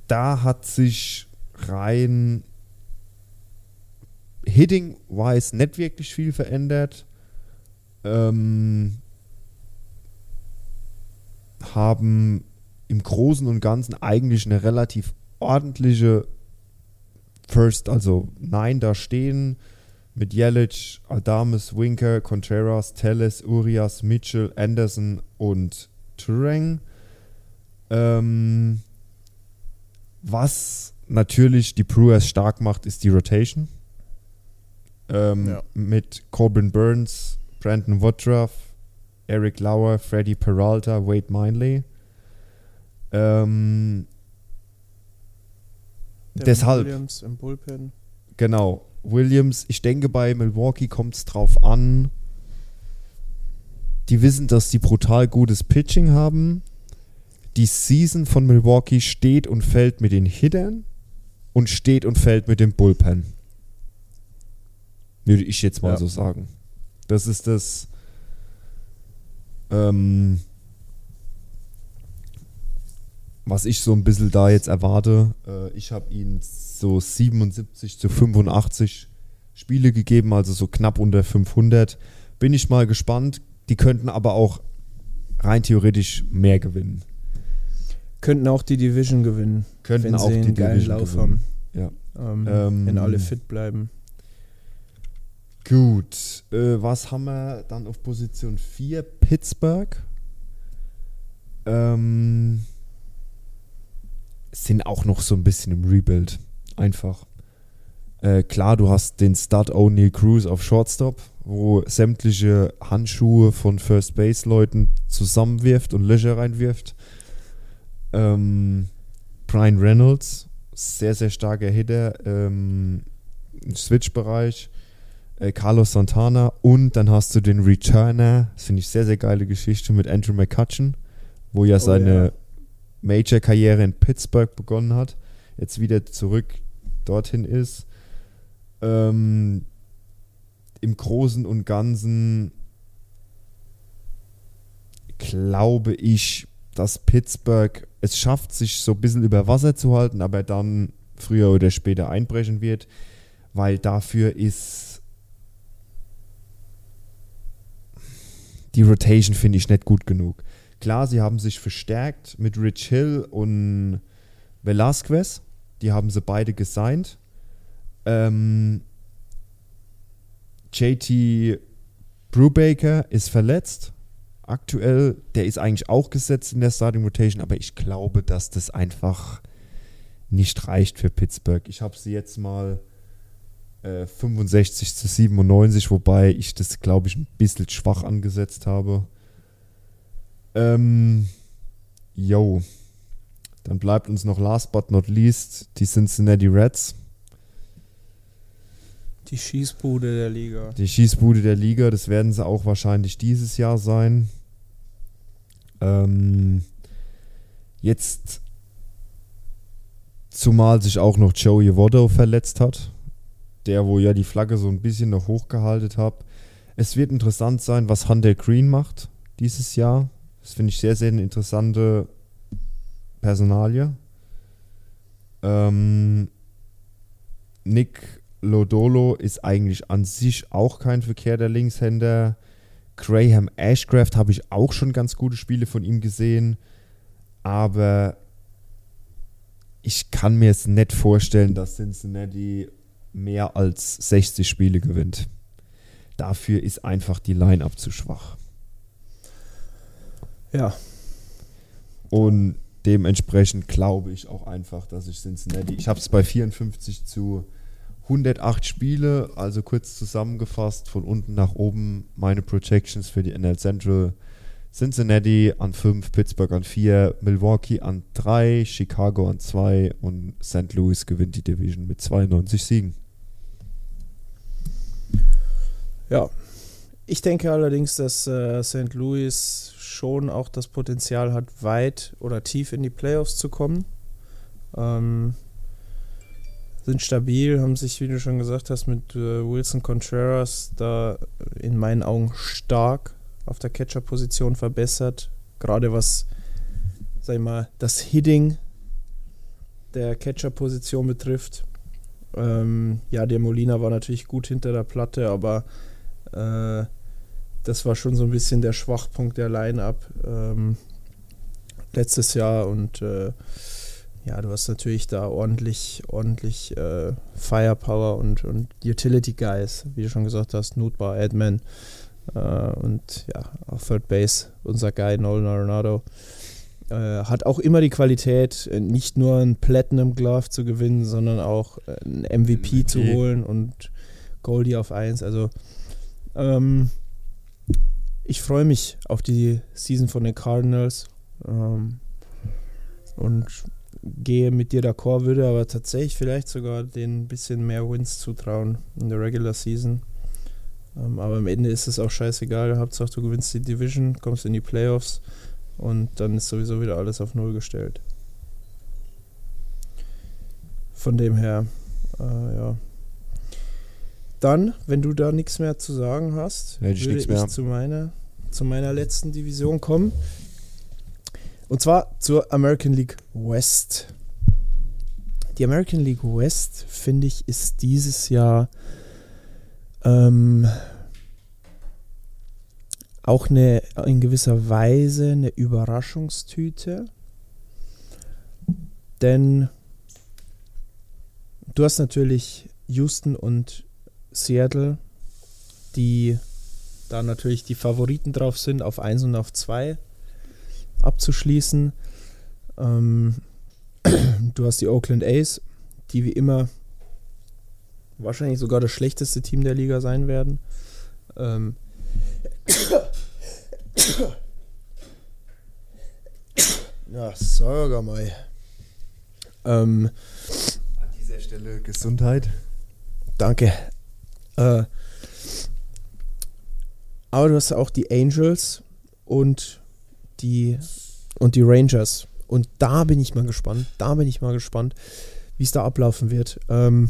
da hat sich rein hitting-wise nicht wirklich viel verändert. Ähm, haben im Großen und Ganzen eigentlich eine relativ ordentliche First, also Nein da stehen mit Jelic, Adames, Winker, Contreras, Telles, Urias, Mitchell, Anderson und Turang. Ähm, was natürlich die Brewers stark macht, ist die Rotation. Ähm, Ja. Mit Corbin Burns, Brandon Woodruff, Eric Lauer, Freddie Peralta, Wade Mindley. Ähm, Devin Deshalb. Williams im Bullpen. Genau. Williams, ich denke, bei Milwaukee kommt es drauf an. Die wissen, dass die brutal gutes Pitching haben. Die Season von Milwaukee steht und fällt mit den Hittern und steht und fällt mit dem Bullpen. Würde ich jetzt mal Ja. so sagen. Das ist das. Ähm, was ich so ein bisschen da jetzt erwarte. Äh, ich habe ihnen so 77 zu 85 Spiele gegeben, also so knapp unter 500. Bin ich mal gespannt. Die könnten aber auch rein theoretisch mehr gewinnen. Könnten auch die Division gewinnen. Könnten wenn auch sie die einen geilen Division Lauf gewinnen. Ja. haben. Ähm, Ähm, wenn alle fit bleiben. Gut, äh, was haben wir dann auf Position 4? Pittsburgh. Ähm, sind auch noch so ein bisschen im Rebuild. Einfach. Äh, klar, du hast den Stud O'Neill Cruz auf Shortstop, wo sämtliche Handschuhe von First Base Leuten zusammenwirft und Löcher reinwirft. Ähm, Brian Reynolds, sehr, sehr starker Hitter ähm, im Switch-Bereich. Äh, Carlos Santana und dann hast du den Returner, das finde ich sehr, sehr geile Geschichte mit Andrew McCutcheon, wo ja seine ja. Major-Karriere in Pittsburgh begonnen hat, jetzt wieder zurück dorthin ist. Ähm, Im Großen und Ganzen glaube ich, dass Pittsburgh es schafft, sich so ein bisschen über Wasser zu halten, aber dann früher oder später einbrechen wird, weil dafür ist die Rotation, finde ich, nicht gut genug. Klar, sie haben sich verstärkt mit Rich Hill und Velasquez. Die haben sie beide gesigned. Ähm, JT Brubaker ist verletzt. Aktuell, der ist eigentlich auch gesetzt in der Starting Rotation, aber ich glaube, dass das einfach nicht reicht für Pittsburgh. Ich habe sie jetzt mal äh, 65 zu 97, wobei ich das, glaube ich, ein bisschen schwach angesetzt habe. Ähm, yo. Dann bleibt uns noch last but not least die Cincinnati Reds. Die Schießbude der Liga. Die Schießbude der Liga, das werden sie auch wahrscheinlich dieses Jahr sein. Ähm, jetzt, zumal sich auch noch Joey Votto verletzt hat, der, wo ja die Flagge so ein bisschen noch hochgehalten hat. Es wird interessant sein, was Hunter Green macht dieses Jahr. Das finde ich sehr, sehr eine interessante Personalie. Ähm, Nick Lodolo ist eigentlich an sich auch kein verkehrter Linkshänder. Graham Ashcraft habe ich auch schon ganz gute Spiele von ihm gesehen. Aber ich kann mir es nicht vorstellen, dass Cincinnati mehr als 60 Spiele gewinnt. Dafür ist einfach die Line-Up zu schwach. Ja, Und dementsprechend glaube ich auch einfach, dass ich Cincinnati. Ich habe es bei 54 zu 108 Spiele, also kurz zusammengefasst, von unten nach oben meine Projections für die NL Central. Cincinnati an 5, Pittsburgh an 4, Milwaukee an 3, Chicago an 2 und St. Louis gewinnt die Division mit 92 Siegen. ja. Ich denke allerdings, dass äh, St. Louis schon auch das Potenzial hat, weit oder tief in die Playoffs zu kommen. Ähm, sind stabil, haben sich, wie du schon gesagt hast, mit äh, Wilson Contreras da in meinen Augen stark auf der Catcher-Position verbessert. Gerade was, sag ich mal, das Hitting der Catcher-Position betrifft. Ähm, ja, der Molina war natürlich gut hinter der Platte, aber äh, das war schon so ein bisschen der Schwachpunkt der Line-Up ähm, letztes Jahr und äh, ja, du hast natürlich da ordentlich, ordentlich äh, Firepower und, und Utility Guys, wie du schon gesagt hast, Nutbar, äh, und ja, auch Third Base, unser Guy Nolan Arenado. Äh, hat auch immer die Qualität, äh, nicht nur einen Platinum Glove zu gewinnen, sondern auch äh, einen MVP, zu MVP. holen und Goldie auf 1. Also ähm, ich freue mich auf die Season von den Cardinals. Ähm, und gehe mit dir d'accord, würde aber tatsächlich vielleicht sogar den ein bisschen mehr Wins zutrauen in der Regular Season. Ähm, aber am Ende ist es auch scheißegal. Hauptsache du gewinnst die Division, kommst in die Playoffs und dann ist sowieso wieder alles auf Null gestellt. Von dem her, äh, ja. Dann, wenn du da nichts mehr zu sagen hast, Hätte ich würde ich mehr. zu meiner, zu meiner letzten Division kommen. Und zwar zur American League West. Die American League West, finde ich, ist dieses Jahr ähm, auch eine in gewisser Weise eine Überraschungstüte. Denn du hast natürlich Houston und Seattle, die da natürlich die Favoriten drauf sind, auf 1 und auf 2 abzuschließen. Ähm, du hast die Oakland A's, die wie immer wahrscheinlich sogar das schlechteste Team der Liga sein werden. Ähm, ja, sag mal. Ähm, An dieser Stelle Gesundheit. Danke. Äh, aber du hast auch die Angels und die und die Rangers. Und da bin ich mal gespannt. Da bin ich mal gespannt, wie es da ablaufen wird. Ähm,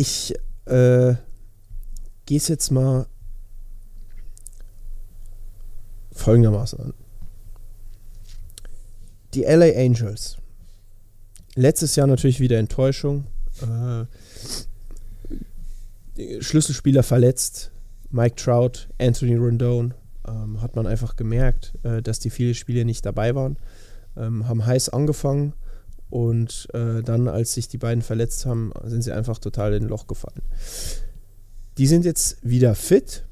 ich äh, gehe es jetzt mal folgendermaßen an. Die LA Angels. Letztes Jahr natürlich wieder Enttäuschung. Äh, Schlüsselspieler verletzt. Mike Trout, Anthony Rendon. Ähm, hat man einfach gemerkt, äh, dass die viele Spiele nicht dabei waren. Ähm, haben heiß angefangen und äh, dann, als sich die beiden verletzt haben, sind sie einfach total in ein Loch gefallen. Die sind jetzt wieder fit,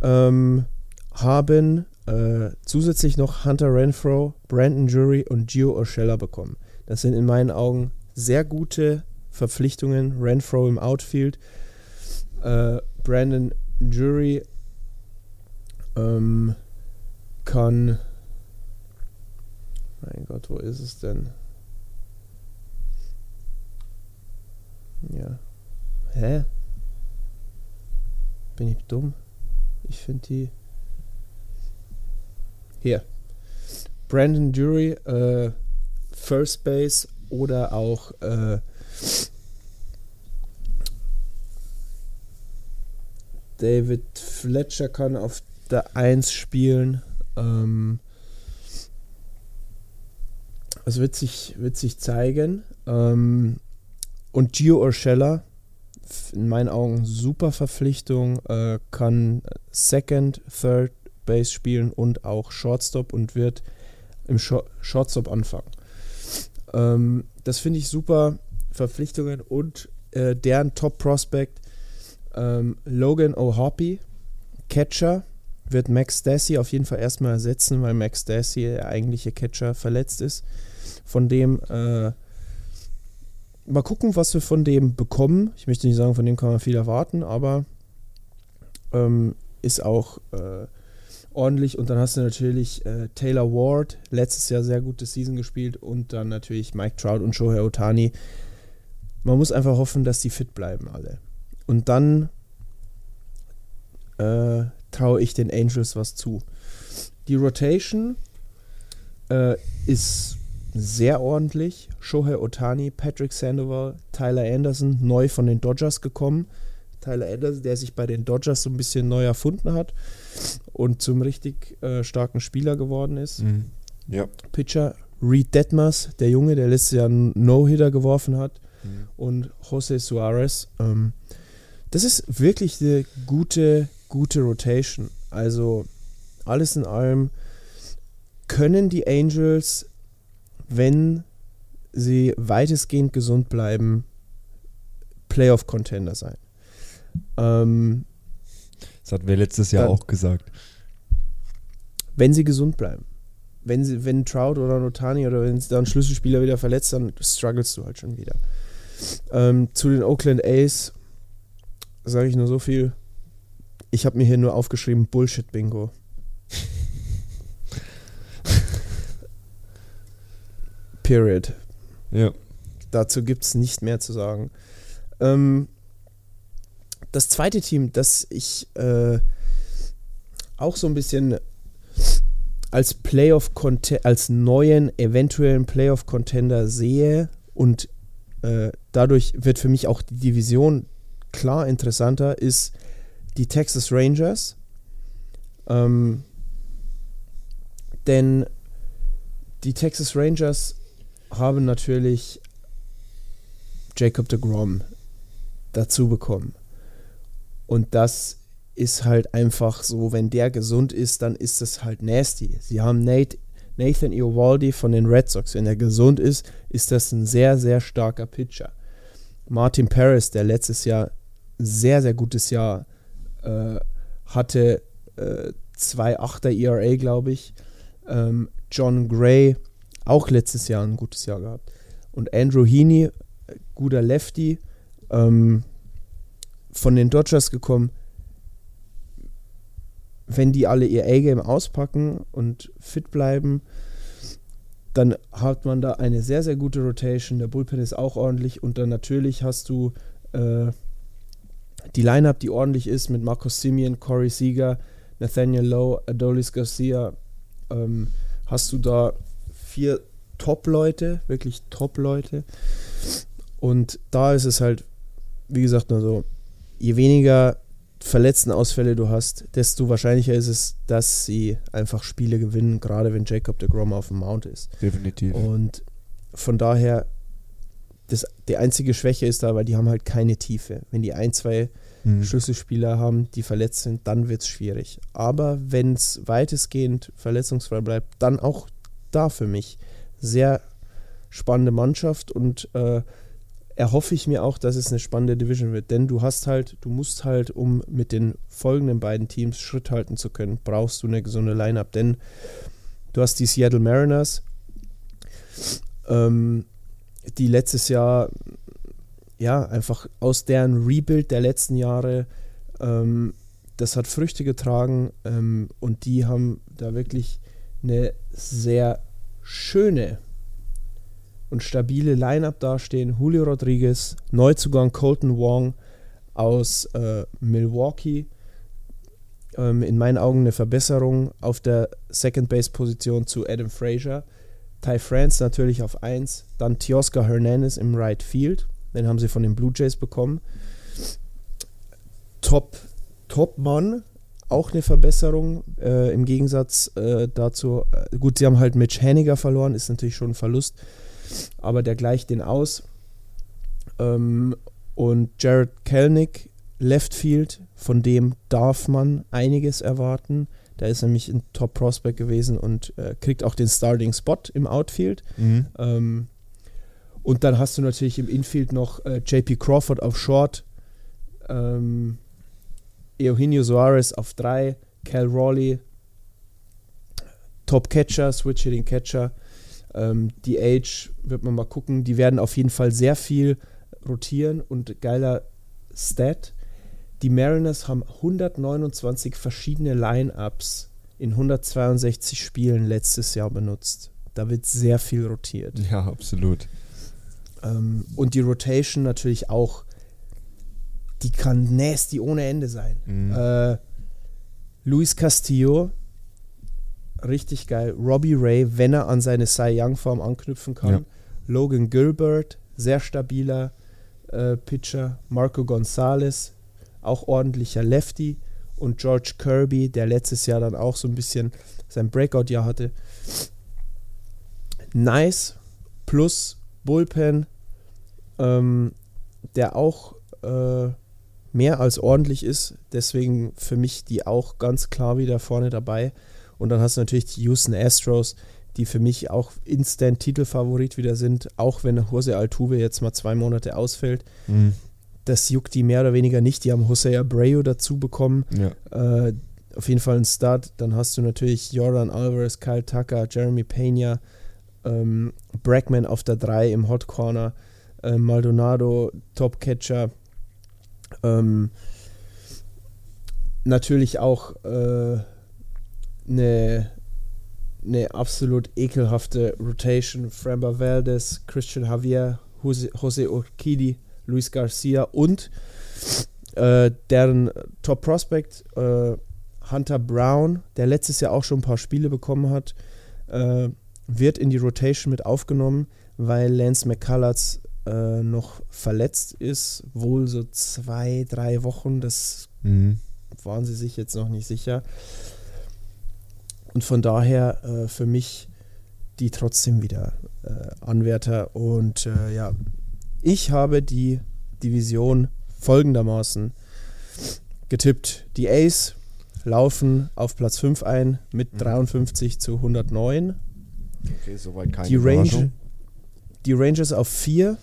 ähm, haben äh, zusätzlich noch Hunter Renfro, Brandon Jury und Gio Urshela bekommen. Das sind in meinen Augen sehr gute Verpflichtungen. Renfro im Outfield, äh, Brandon Jury ähm, kann. Mein Gott, wo ist es denn? Ja. Hä? Bin ich dumm? Ich finde die. Hier. Brandon Jury, äh, First Base oder auch äh, David Fletcher kann auf der 1 spielen. Ähm, das wird sich, wird sich zeigen. Ähm, und Gio Urshela, in meinen Augen super Verpflichtung, äh, kann Second, Third Base spielen und auch Shortstop und wird im Shor- Shortstop anfangen. Ähm, das finde ich super Verpflichtungen und äh, deren Top Prospect ähm, Logan O'Hoppy, Catcher, wird Max Stassi auf jeden Fall erstmal ersetzen, weil Max Stassi, der eigentliche Catcher, verletzt ist. Von dem äh, mal gucken, was wir von dem bekommen. Ich möchte nicht sagen, von dem kann man viel erwarten, aber ähm, ist auch äh, ordentlich. Und dann hast du natürlich äh, Taylor Ward, letztes Jahr sehr gute Season gespielt und dann natürlich Mike Trout und Shohei Otani. Man muss einfach hoffen, dass die fit bleiben alle. Und dann äh, traue ich den Angels was zu. Die Rotation äh, ist sehr ordentlich. Shohei Otani, Patrick Sandoval, Tyler Anderson, neu von den Dodgers gekommen. Tyler Anderson, der sich bei den Dodgers so ein bisschen neu erfunden hat und zum richtig äh, starken Spieler geworden ist. Mhm. Ja. Pitcher Reed Detmers, der Junge, der letztes Jahr einen No-Hitter geworfen hat, Mhm. und Jose Suarez. Ähm, das ist wirklich eine gute, gute Rotation. Also alles in allem können die Angels, wenn sie weitestgehend gesund bleiben, Playoff-Contender sein. Ähm, Das hatten wir letztes Jahr Dann- auch gesagt. wenn sie gesund bleiben. Wenn, sie, wenn Trout oder Notani oder wenn da ein Schlüsselspieler wieder verletzt, dann strugglest du halt schon wieder. Ähm, zu den Oakland A's sage ich nur so viel. Ich habe mir hier nur aufgeschrieben Bullshit-Bingo. Period. Ja. Dazu gibt es nicht mehr zu sagen. Ähm, das zweite Team, das ich äh, auch so ein bisschen als Playoff als neuen eventuellen Playoff Contender sehe und äh, dadurch wird für mich auch die Division klar interessanter ist die Texas Rangers ähm, denn die Texas Rangers haben natürlich Jacob de Grom dazu bekommen und das ist halt einfach so, wenn der gesund ist, dann ist das halt nasty. Sie haben Nate, Nathan Eovaldi von den Red Sox. Wenn er gesund ist, ist das ein sehr, sehr starker Pitcher. Martin Paris, der letztes Jahr sehr, sehr gutes Jahr äh, hatte, äh, 2,8er ERA, glaube ich. Ähm, John Gray, auch letztes Jahr ein gutes Jahr gehabt. Und Andrew Heaney, guter Lefty, ähm, von den Dodgers gekommen, wenn die alle ihr A-Game auspacken und fit bleiben, dann hat man da eine sehr, sehr gute Rotation. Der Bullpen ist auch ordentlich und dann natürlich hast du äh, die Lineup, die ordentlich ist mit Marcus Simeon, Corey Seager, Nathaniel Lowe, Adolis Garcia. Ähm, hast du da vier Top-Leute, wirklich Top-Leute. Und da ist es halt, wie gesagt, nur so, je weniger Verletztenausfälle du hast, desto wahrscheinlicher ist es, dass sie einfach Spiele gewinnen, gerade wenn Jacob de Grom auf dem Mount ist. Definitiv. Und von daher, das, die einzige Schwäche ist da, weil die haben halt keine Tiefe. Wenn die ein, zwei mhm. Schlüsselspieler haben, die verletzt sind, dann wird es schwierig. Aber wenn es weitestgehend verletzungsfrei bleibt, dann auch da für mich sehr spannende Mannschaft und äh, erhoffe ich mir auch, dass es eine spannende Division wird. Denn du hast halt, du musst halt, um mit den folgenden beiden Teams Schritt halten zu können, brauchst du eine gesunde Lineup. Denn du hast die Seattle Mariners, ähm, die letztes Jahr ja einfach aus deren Rebuild der letzten Jahre ähm, das hat Früchte getragen ähm, und die haben da wirklich eine sehr schöne und stabile Line-Up dastehen. Julio Rodriguez, Neuzugang Colton Wong aus äh, Milwaukee. Ähm, in meinen Augen eine Verbesserung auf der Second Base Position zu Adam Frazier. Ty France natürlich auf 1. Dann Teoscar Hernandez im Right Field. Den haben sie von den Blue Jays bekommen. Top, Top Mann, auch eine Verbesserung äh, im Gegensatz äh, dazu. Äh, gut, sie haben halt Mitch Haniger verloren, ist natürlich schon ein Verlust aber der gleicht den aus. Ähm, und Jared Kelnick, Left Field, von dem darf man einiges erwarten. Da ist nämlich ein Top Prospect gewesen und äh, kriegt auch den Starting Spot im Outfield. Mhm. Ähm, und dann hast du natürlich im Infield noch äh, JP Crawford auf Short, ähm, Eugenio Suarez auf 3, Cal Rawley, Top Catcher, Switch Hitting Catcher ähm, die Age wird man mal gucken. Die werden auf jeden Fall sehr viel rotieren und geiler Stat. Die Mariners haben 129 verschiedene Line-Ups in 162 Spielen letztes Jahr benutzt. Da wird sehr viel rotiert. Ja, absolut. Ähm, und die Rotation natürlich auch, die kann nasty ohne Ende sein. Mhm. Äh, Luis Castillo richtig geil. Robbie Ray, wenn er an seine Cy Young-Form anknüpfen kann. Ja. Logan Gilbert, sehr stabiler äh, Pitcher. Marco Gonzalez, auch ordentlicher Lefty. Und George Kirby, der letztes Jahr dann auch so ein bisschen sein Breakout-Jahr hatte. Nice plus Bullpen, ähm, der auch äh, mehr als ordentlich ist. Deswegen für mich die auch ganz klar wieder vorne dabei. Und dann hast du natürlich die Houston Astros, die für mich auch instant Titelfavorit wieder sind, auch wenn Jose Altuve jetzt mal zwei Monate ausfällt. Mhm. Das juckt die mehr oder weniger nicht. Die haben Jose Abreu dazu bekommen. Ja. Äh, auf jeden Fall ein Start. Dann hast du natürlich Jordan Alvarez, Kyle Tucker, Jeremy Pena, ähm, Brackman auf der 3 im Hot Corner, äh, Maldonado, Top Catcher. Ähm, natürlich auch äh, eine, eine absolut ekelhafte Rotation. Framba Valdez, Christian Javier, Jose, Jose Urquidi, Luis Garcia und äh, deren Top Prospect äh, Hunter Brown, der letztes Jahr auch schon ein paar Spiele bekommen hat, äh, wird in die Rotation mit aufgenommen, weil Lance McCullers äh, noch verletzt ist, wohl so zwei, drei Wochen. Das Mhm. waren sie sich jetzt noch nicht sicher. Und von daher äh, für mich die trotzdem wieder äh, Anwärter. Und äh, ja, ich habe die Division folgendermaßen getippt. Die Ace laufen auf Platz 5 ein mit 53 zu 109. Okay, soweit keine Die, Range, die Rangers auf 4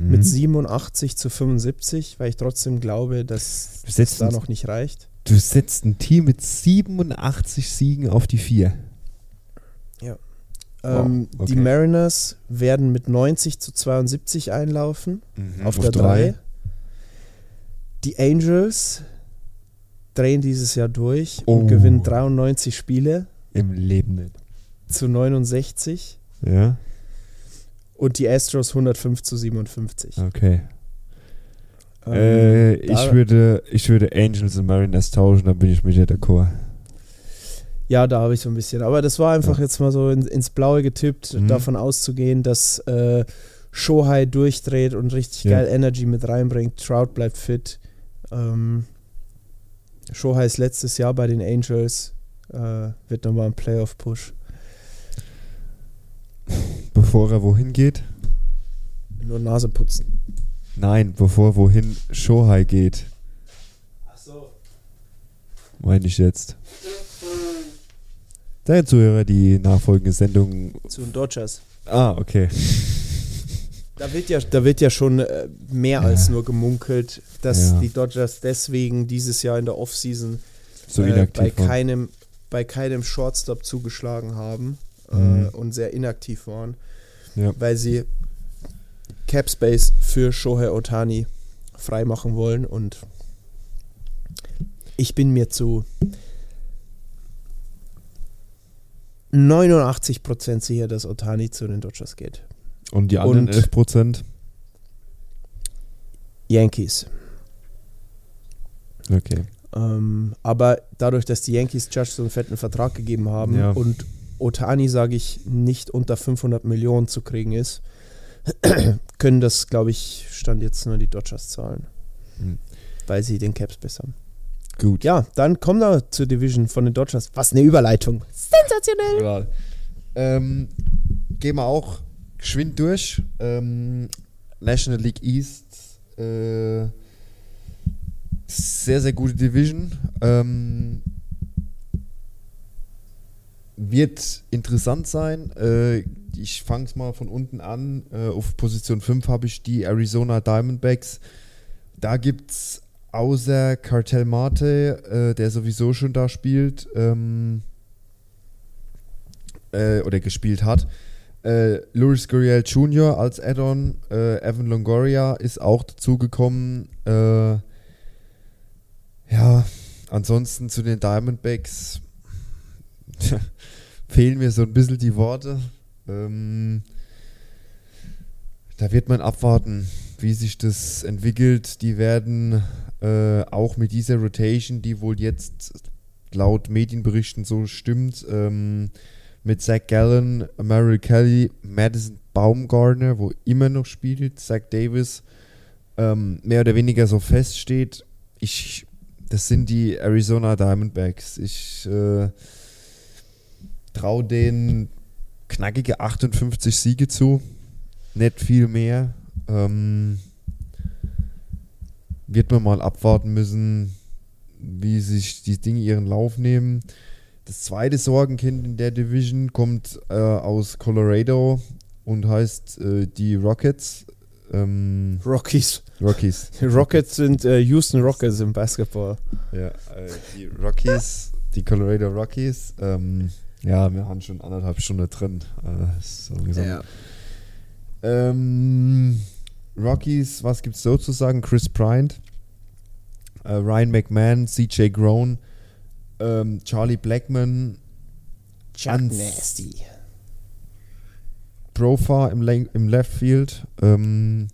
Mhm. mit 87 zu 75, weil ich trotzdem glaube, dass es da noch nicht reicht. du setzt ein Team mit 87 Siegen auf die 4. Ähm, Wow, Die okay. Mariners werden mit 90 zu 72 einlaufen auf, der 3. Die Angels drehen dieses Jahr durch Oh. und gewinnen 93 Spiele Im Leben nicht. zu 69 Ja, und die Astros 105 zu 57. okay. Ähm, äh, ich, würde, ich würde Angels und Mariners tauschen, dann bin ich mit dir d'accord. Ja, da habe ich so ein bisschen. Aber das war einfach jetzt mal so in, ins Blaue getippt, Mhm. davon auszugehen, dass äh, Shohei durchdreht und richtig Ja. geil Energy mit reinbringt. Trout bleibt fit. Ähm, Shohei ist letztes Jahr bei den Angels. Äh, wird nochmal ein Playoff-Push. Bevor er wohin geht? Nur Nase putzen. Nein, bevor wohin Shohei geht, Ach so. meine ich jetzt. Der Zuhörer, die nachfolgende Sendung. Zu den Dodgers. Ah, okay. Da wird ja, da wird ja schon äh, mehr Ja. als nur gemunkelt, dass Ja. die Dodgers deswegen dieses Jahr in der Offseason So äh, bei, keinem, bei keinem Shortstop zugeschlagen haben Mhm. äh, und sehr inaktiv waren, Ja. weil sie Cap Space für Shohei Otani freimachen wollen und ich bin mir zu 89% sicher, dass Otani zu den Dodgers geht. Und die anderen Und- 11 Prozent? Yankees. Okay. Ähm, aber dadurch, dass die Yankees Judge so einen fetten Vertrag gegeben haben Ja. und Otani, sage ich, nicht unter 500 Millionen zu kriegen ist, können das, glaube ich, stand jetzt nur die Dodgers zahlen. Hm. Weil sie den Caps besser haben. Gut. Ja, dann kommen wir zur Division von den Dodgers. Was eine Überleitung. Sensationell. Ja. Ähm, gehen wir auch geschwind durch. Ähm, National League East. Äh, sehr, sehr gute Division. Ähm, wird interessant sein. Äh, ich fange es mal von unten an. Äh, auf Position 5 habe ich die Arizona Diamondbacks. Da gibt es außer Cartel Marte, äh, der sowieso schon da spielt, ähm, äh, oder gespielt hat, äh, Luis Gurriel Jr. als Add-on, äh, Evan Longoria ist auch dazugekommen. Äh, ja, ansonsten zu den Diamondbacks fehlen mir so ein bisschen die Worte. Ähm, da wird man abwarten, wie sich das entwickelt. Die werden äh, auch mit dieser Rotation, die wohl jetzt laut Medienberichten so stimmt, ähm, mit Zach Gallen, Merrill Kelly, Madison Baumgartner, wo immer noch spielt, Zach Davis, ähm, mehr oder weniger so feststeht. Ich, das sind die Arizona Diamondbacks. Ich äh, traue denen knackige 58 Siege zu. Nicht viel mehr. Ähm, wird man mal abwarten müssen, wie sich die Dinge ihren Lauf nehmen. Das zweite Sorgenkind in der Division kommt äh, aus Colorado und heißt äh, die Rockets. Ähm, Rockies. Rockies. Rockets sind äh, Houston Rockets im Basketball. Ja, äh, die Rockies, die Colorado Rockies. Ähm, ja, wir haben schon anderthalb Stunden drin. Äh, so langsam. Ähm, Rockies, was gibt's so zu sagen? Chris Bryant, äh, Ryan McMahon, CJ Grown, ähm, Charlie Blackman, Chuck Nasty. Profar im, Len- im Left Field. Ähm,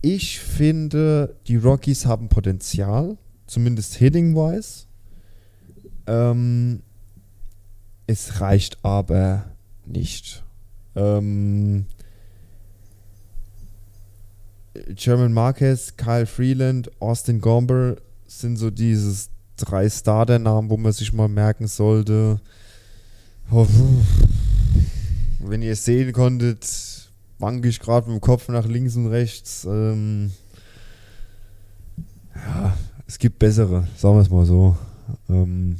ich finde, die Rockies haben Potenzial, zumindest hitting-wise. Ähm, es reicht aber nicht. Ähm, German Marquez, Kyle Freeland, Austin Gomber sind so dieses drei Starter-Namen, wo man sich mal merken sollte. Oh, wenn ihr es sehen konntet, wanke ich gerade mit dem Kopf nach links und rechts. Ähm, ja, es gibt bessere, sagen wir es mal so. Ähm,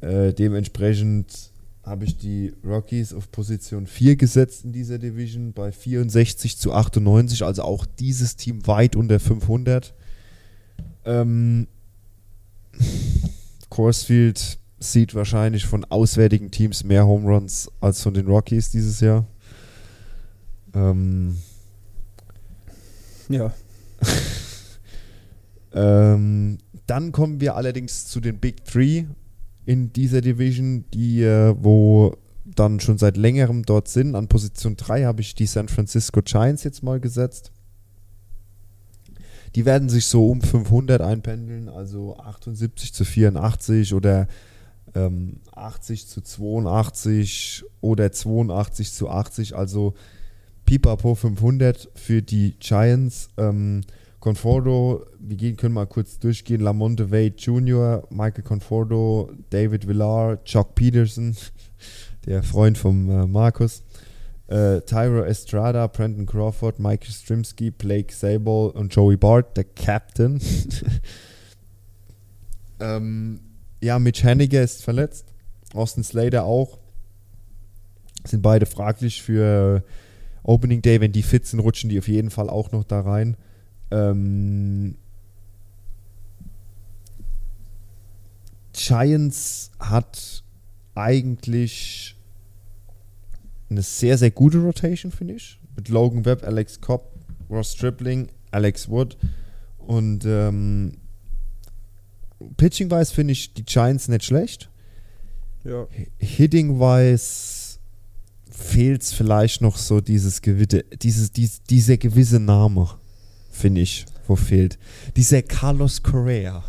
äh, dementsprechend habe ich die Rockies auf Position 4 gesetzt in dieser Division bei 64 zu 98, also auch dieses Team weit unter 500. Ähm, Corsfield sieht wahrscheinlich von auswärtigen Teams mehr Home Runs als von den Rockies dieses Jahr. Ähm, Ja. ähm, dann kommen wir allerdings zu den Big Three in dieser Division, die äh, wo dann schon seit längerem dort sind. An Position 3 habe ich die San Francisco Giants jetzt mal gesetzt. Die werden sich so um 500 einpendeln, also 78 zu 84 oder ähm, 80 zu 82 oder 82 zu 80, also Pipapo 500 für die Giants. Ähm, Conforto, wir gehen, können mal kurz durchgehen. Lamonte Wade Jr., Michael Conforto, David Villar, Chuck Peterson, der Freund von äh, Markus, äh, Tyro Estrada, Brandon Crawford, Mike Strimsky, Blake Sable und Joey Bart, der Captain. ähm, ja, Mitch Henniger ist verletzt. Austin Slater auch. Sind beide fraglich für Opening Day. Wenn die fit sind, rutschen die auf jeden Fall auch noch da rein. Ähm, Giants hat eigentlich eine sehr, sehr gute Rotation, finde ich. Mit Logan Webb, Alex Cobb, Ross Stripling, Alex Wood. Und ähm, Pitching-wise finde ich die Giants nicht schlecht. Ja. Hitting-wise fehlt es vielleicht noch so dieses gewisse, dieses, dies, dieser gewisse Name, finde ich, wo fehlt. Dieser Carlos Correa.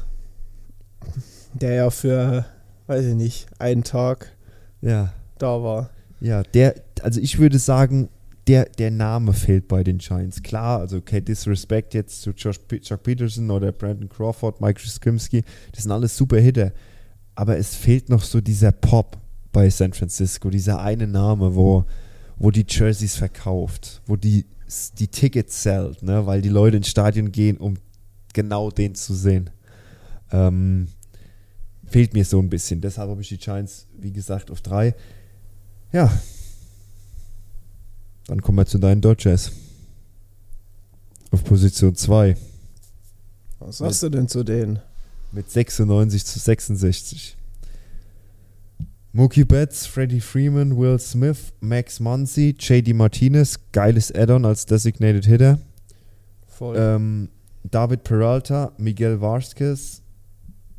Der ja für, weiß ich nicht, einen Tag Ja. da war. Ja, der, also ich würde sagen, der, der Name fehlt bei den Giants. Klar, also okay, Disrespect jetzt zu Josh, Chuck Peterson oder Brandon Crawford, Mike Skrimsky, das sind alles super Hitter. Aber es fehlt noch so dieser Pop bei San Francisco, dieser eine Name, wo, wo die Jerseys verkauft, wo die, die Tickets zählt, ne? weil die Leute ins Stadion gehen, um genau den zu sehen. Ähm, fehlt mir so ein bisschen. Deshalb habe ich die Giants, wie gesagt, auf drei. Ja. Dann kommen wir zu deinen Dodgers. Auf Position 2 Was sagst du denn zu denen? mit 96 zu 66. Mookie Betts, Freddie Freeman, Will Smith, Max Muncy, JD Martinez, geiles Add-on als Designated Hitter. Voll. Ähm, David Peralta, Miguel Varskes,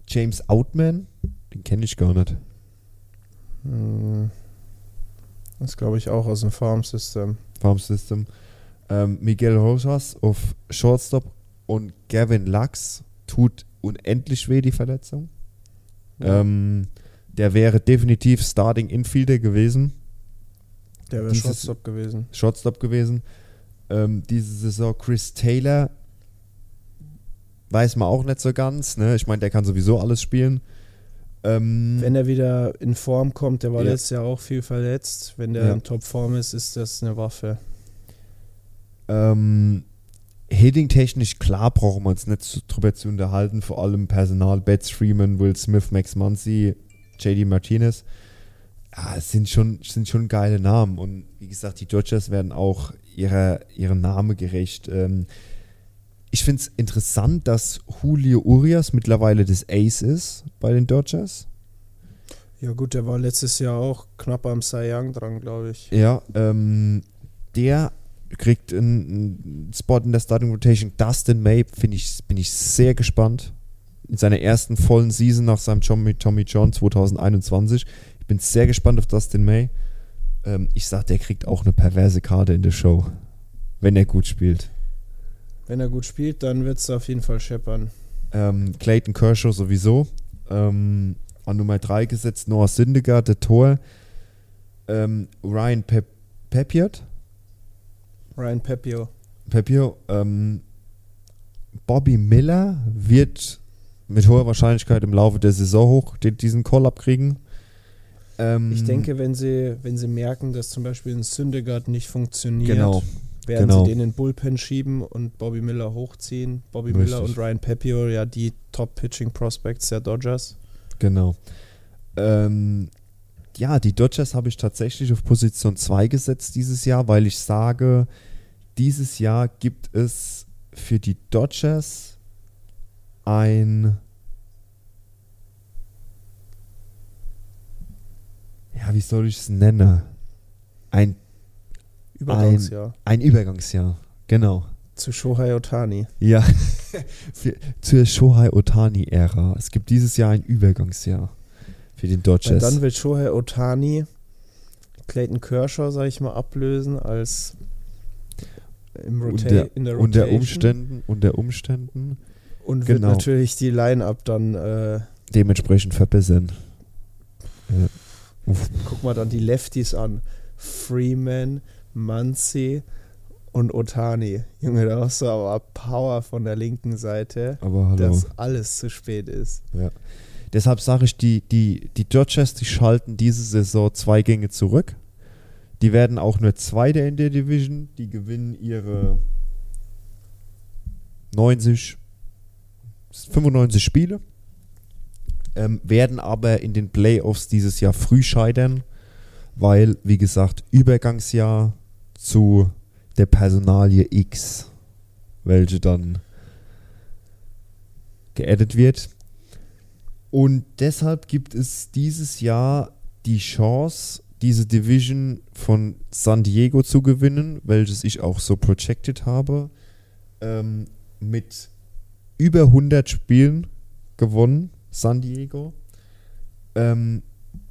James Outman, den kenne ich gar nicht. Hm. Das glaube ich auch aus dem Farm System. Farm System. Ähm, Miguel Rosas auf Shortstop und Gavin Lux tut unendlich weh, die Verletzung. Ja. Ähm, der wäre definitiv Starting Infielder gewesen, Der wäre Shotstop gewesen. Shortstop gewesen. Ähm, diese Saison Chris Taylor weiß man auch nicht so ganz. Ne? Ich meine, der kann sowieso alles spielen. Ähm, Wenn er wieder in Form kommt, der war Ja. letztes Jahr auch viel verletzt. Wenn der Ja. in Topform ist, ist das eine Waffe. Ähm, Hitting-technisch, klar, brauchen wir uns nicht zu, drüber zu unterhalten. Vor allem Personal, Betts, Freeman, Will Smith, Max Muncy, JD Martinez. Ja, es sind schon, sind schon geile Namen. Und wie gesagt, die Dodgers werden auch ihrer, ihrem Name gerecht. Ähm, ich finde es interessant, dass Julio Urias mittlerweile das Ace ist bei den Dodgers. Ja gut, der war letztes Jahr auch knapp am Cy Young dran, glaube ich. Ja, ähm, der kriegt einen, einen Spot in der Starting Rotation. Dustin May, finde ich, bin ich sehr gespannt, in seiner ersten vollen Season nach seinem Tommy, Tommy John 2021. Ich bin sehr gespannt auf Dustin May. Ähm, ich sag, der kriegt auch eine perverse Karte in der Show, wenn er gut spielt. Wenn er gut spielt, dann wird es auf jeden Fall scheppern. Ähm, Clayton Kershaw sowieso. Ähm, an Nummer 3 gesetzt Noah Syndergaard, der Tor. Ähm, Ryan Pep Pepiot. Ryan Pepio. Pepio. Ähm, Bobby Miller wird mit hoher Wahrscheinlichkeit im Laufe der Saison hoch die- diesen Call-Up kriegen. Ähm, Ich denke, wenn sie, wenn sie merken, dass zum Beispiel ein Syndergaard nicht funktioniert, Genau. werden genau. sie den in den Bullpen schieben und Bobby Miller hochziehen. Bobby Richtig. Miller und Ryan Pepio, ja, die Top-Pitching-Prospects der Dodgers. Genau. Ähm, ja, die Dodgers habe ich tatsächlich auf Position 2 gesetzt dieses Jahr, weil ich sage, dieses Jahr gibt es für die Dodgers ein ja, wie soll ich es nennen? Ein, Übergangsjahr. ein Übergangsjahr. Genau. Zu Shohei Otani. Ja, für, zur Shohei Otani-Ära. Es gibt dieses Jahr ein Übergangsjahr für den Dodgers. dann will Shohei Otani Clayton Kershaw, sag ich mal, ablösen als im Rota unter, in der unter Rotation. Umständen, unter Umständen Und wird Genau. natürlich die Line-Up dann, äh, dementsprechend verbessern. Ja. Guck mal dann die Lefties an. Freeman, Muncy und Otani. Junge, da hast du aber Power von der linken Seite, aber dass alles zu spät ist. Deshalb sage ich, die, die, die Dodgers, die schalten diese Saison zwei Gänge zurück. Die werden auch nur Zweiter in der Division. Die gewinnen ihre 90, 95 Spiele. Ähm, werden aber in den Playoffs dieses Jahr früh scheitern, weil, wie gesagt, Übergangsjahr zu der Personalie X, welche dann geaddet wird. Und deshalb gibt es dieses Jahr die Chance, diese Division von San Diego zu gewinnen, welches ich auch so projected habe. Ähm, mit über 100 Spielen gewonnen, San Diego. Ähm,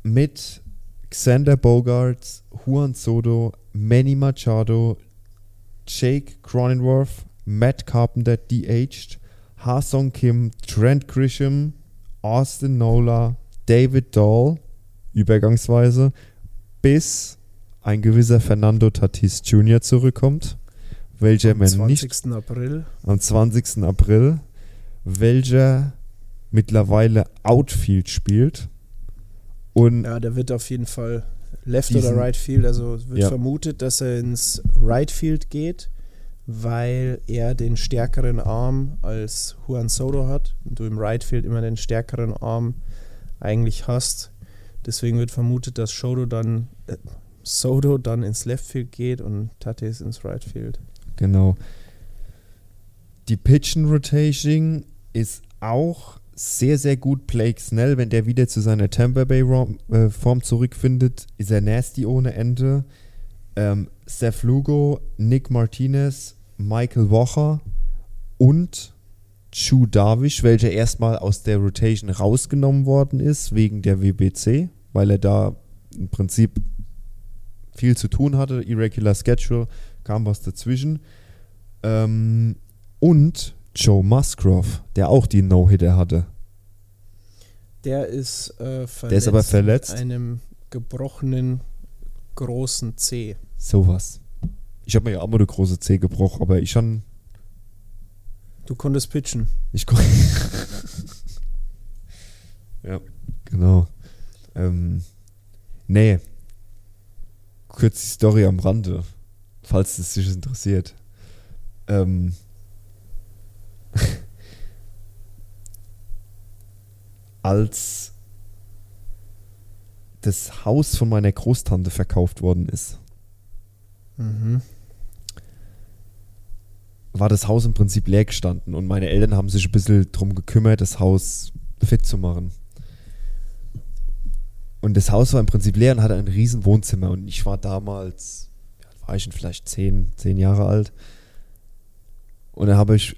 mit Xander Bogarts, Juan Soto, Manny Machado, Jake Cronenworth, Matt Carpenter, de-aged, Ha-Song Kim, Trent Grisham, Austin Nola, David Dahl, übergangsweise, bis ein gewisser Fernando Tatis Jr. zurückkommt, welcher Am man 20. nicht April. am 20. April, welcher mittlerweile Outfield spielt und Ja, der wird auf jeden Fall Left Diesen- oder Right Field. Also wird Ja. vermutet, dass er ins Right Field geht, weil er den stärkeren Arm als Juan Soto hat und du im Right Field immer den stärkeren Arm eigentlich hast. Deswegen wird vermutet, dass Soto dann, äh, Soto dann ins Left Field geht und Tatis ins Right Field. Genau. Die Pitchen Rotation ist auch sehr, sehr gut. Blake Snell, wenn der wieder zu seiner Tampa Bay äh, Form zurückfindet, ist er nasty ohne Ende. Ähm, Seth Lugo, Nick Martinez, Michael Wocher und Chu Darvish, welcher erstmal aus der Rotation rausgenommen worden ist wegen der WBC, weil er da im Prinzip viel zu tun hatte. Irregular Schedule, kam was dazwischen. Ähm, und Joe Musgrove, der auch die No-Hitter hatte. Der ist äh, verletzt. Der ist aber verletzt. Mit einem gebrochenen großen C. Sowas. Ich habe mir ja auch mal eine große C gebrochen, aber ich schon. Du konntest pitchen. Ich kon- Ja, genau. Ähm, nee. Kurz die Story am Rande, falls es dich interessiert. Ähm, als das Haus von meiner Großtante verkauft worden ist, Mhm. war das Haus im Prinzip leer gestanden und meine Eltern haben sich ein bisschen drum gekümmert, das Haus fit zu machen. Und das Haus war im Prinzip leer und hatte ein riesen Wohnzimmer und ich war damals, war ich denn vielleicht zehn, zehn Jahre alt. Und dann habe ich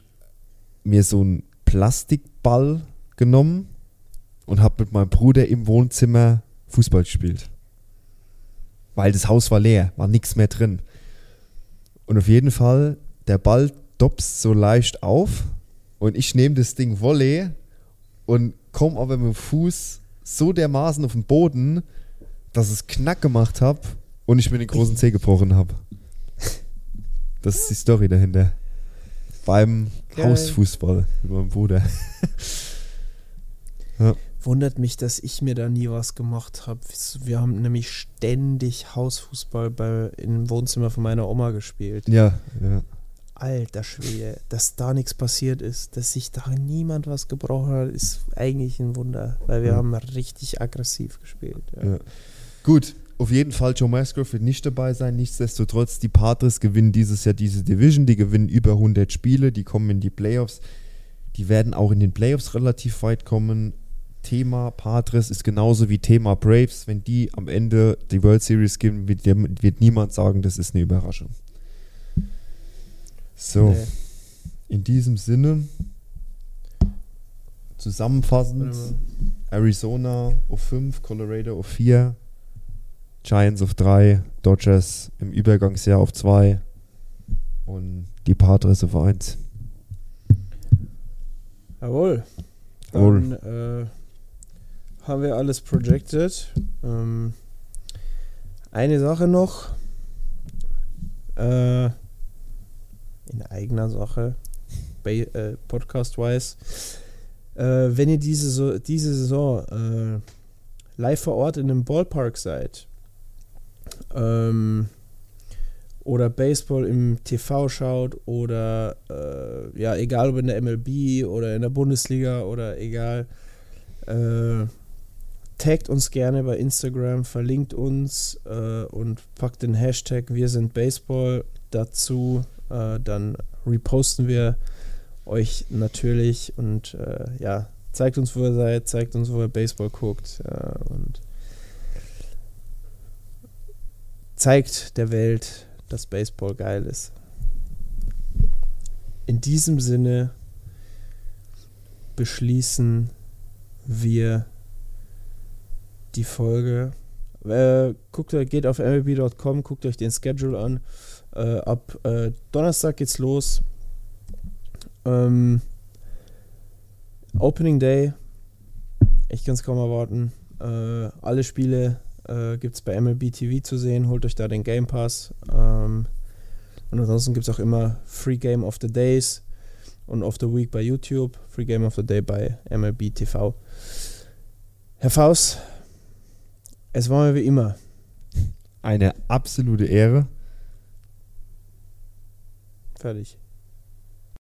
mir so einen Plastikball genommen und habe mit meinem Bruder im Wohnzimmer Fußball gespielt. Weil das Haus war leer, war nichts mehr drin. Und auf jeden Fall, der Ball dopst so leicht auf und ich nehme das Ding Volley und komme aber mit dem Fuß so dermaßen auf den Boden, dass es knack gemacht habe und ich mir den großen Zeh gebrochen habe. Das ist die Story dahinter. Beim Geil. Hausfußball mit meinem Bruder. Wundert mich, dass ich mir da nie was gemacht habe. Wir haben nämlich ständig Hausfußball bei, im Wohnzimmer von meiner Oma gespielt. Ja, ja. Alter Schwede, dass da nichts passiert ist, dass sich da niemand was gebrochen hat, ist eigentlich ein Wunder, weil wir Ja. haben richtig aggressiv gespielt. Ja. Ja. Gut, auf jeden Fall Joe Musgrove wird nicht dabei sein. Nichtsdestotrotz, die Padres gewinnen dieses Jahr diese Division. Die gewinnen über 100 Spiele, die kommen in die Playoffs. Die werden auch in den Playoffs relativ weit kommen. Thema Padres ist genauso wie Thema Braves. Wenn die am Ende die World Series gewinnen, wird, wird niemand sagen, das ist eine Überraschung. So, Nee. in diesem Sinne, zusammenfassend. Arizona auf 5, Colorado auf 4, Giants auf 3, Dodgers im Übergangsjahr auf 2 und die Padres auf 1. Jawohl. Jawohl. Dann äh, haben wir alles projected. Ähm, eine Sache noch. Äh, in eigener Sache, äh, podcast-wise. Äh, wenn ihr diese, so diese Saison äh, live vor Ort in einem Ballpark seid ähm, oder Baseball im TV schaut oder äh, ja, egal ob in der MLB oder in der Bundesliga oder egal, äh, taggt uns gerne bei Instagram, verlinkt uns äh, und packt den Hashtag Wir sind Baseball dazu. Äh, dann reposten wir euch natürlich und äh, ja, zeigt uns, wo ihr seid, zeigt uns, wo ihr Baseball guckt äh, und zeigt der Welt, dass Baseball geil ist. In diesem Sinne beschließen wir die Folge. Äh, guckt, geht auf mlb.com, guckt euch den Schedule an. Äh, ab äh, Donnerstag geht's los. Ähm, Opening Day. Ich kann es kaum erwarten. Äh, alle Spiele äh, gibt es bei MLB TV zu sehen. Holt euch da den Game Pass. Ähm, und ansonsten gibt es auch immer Free Game of the Days und of the Week bei YouTube. Free Game of the Day bei MLB TV. Herr Faust, es war mir wie immer. Eine absolute Ehre. Fertig.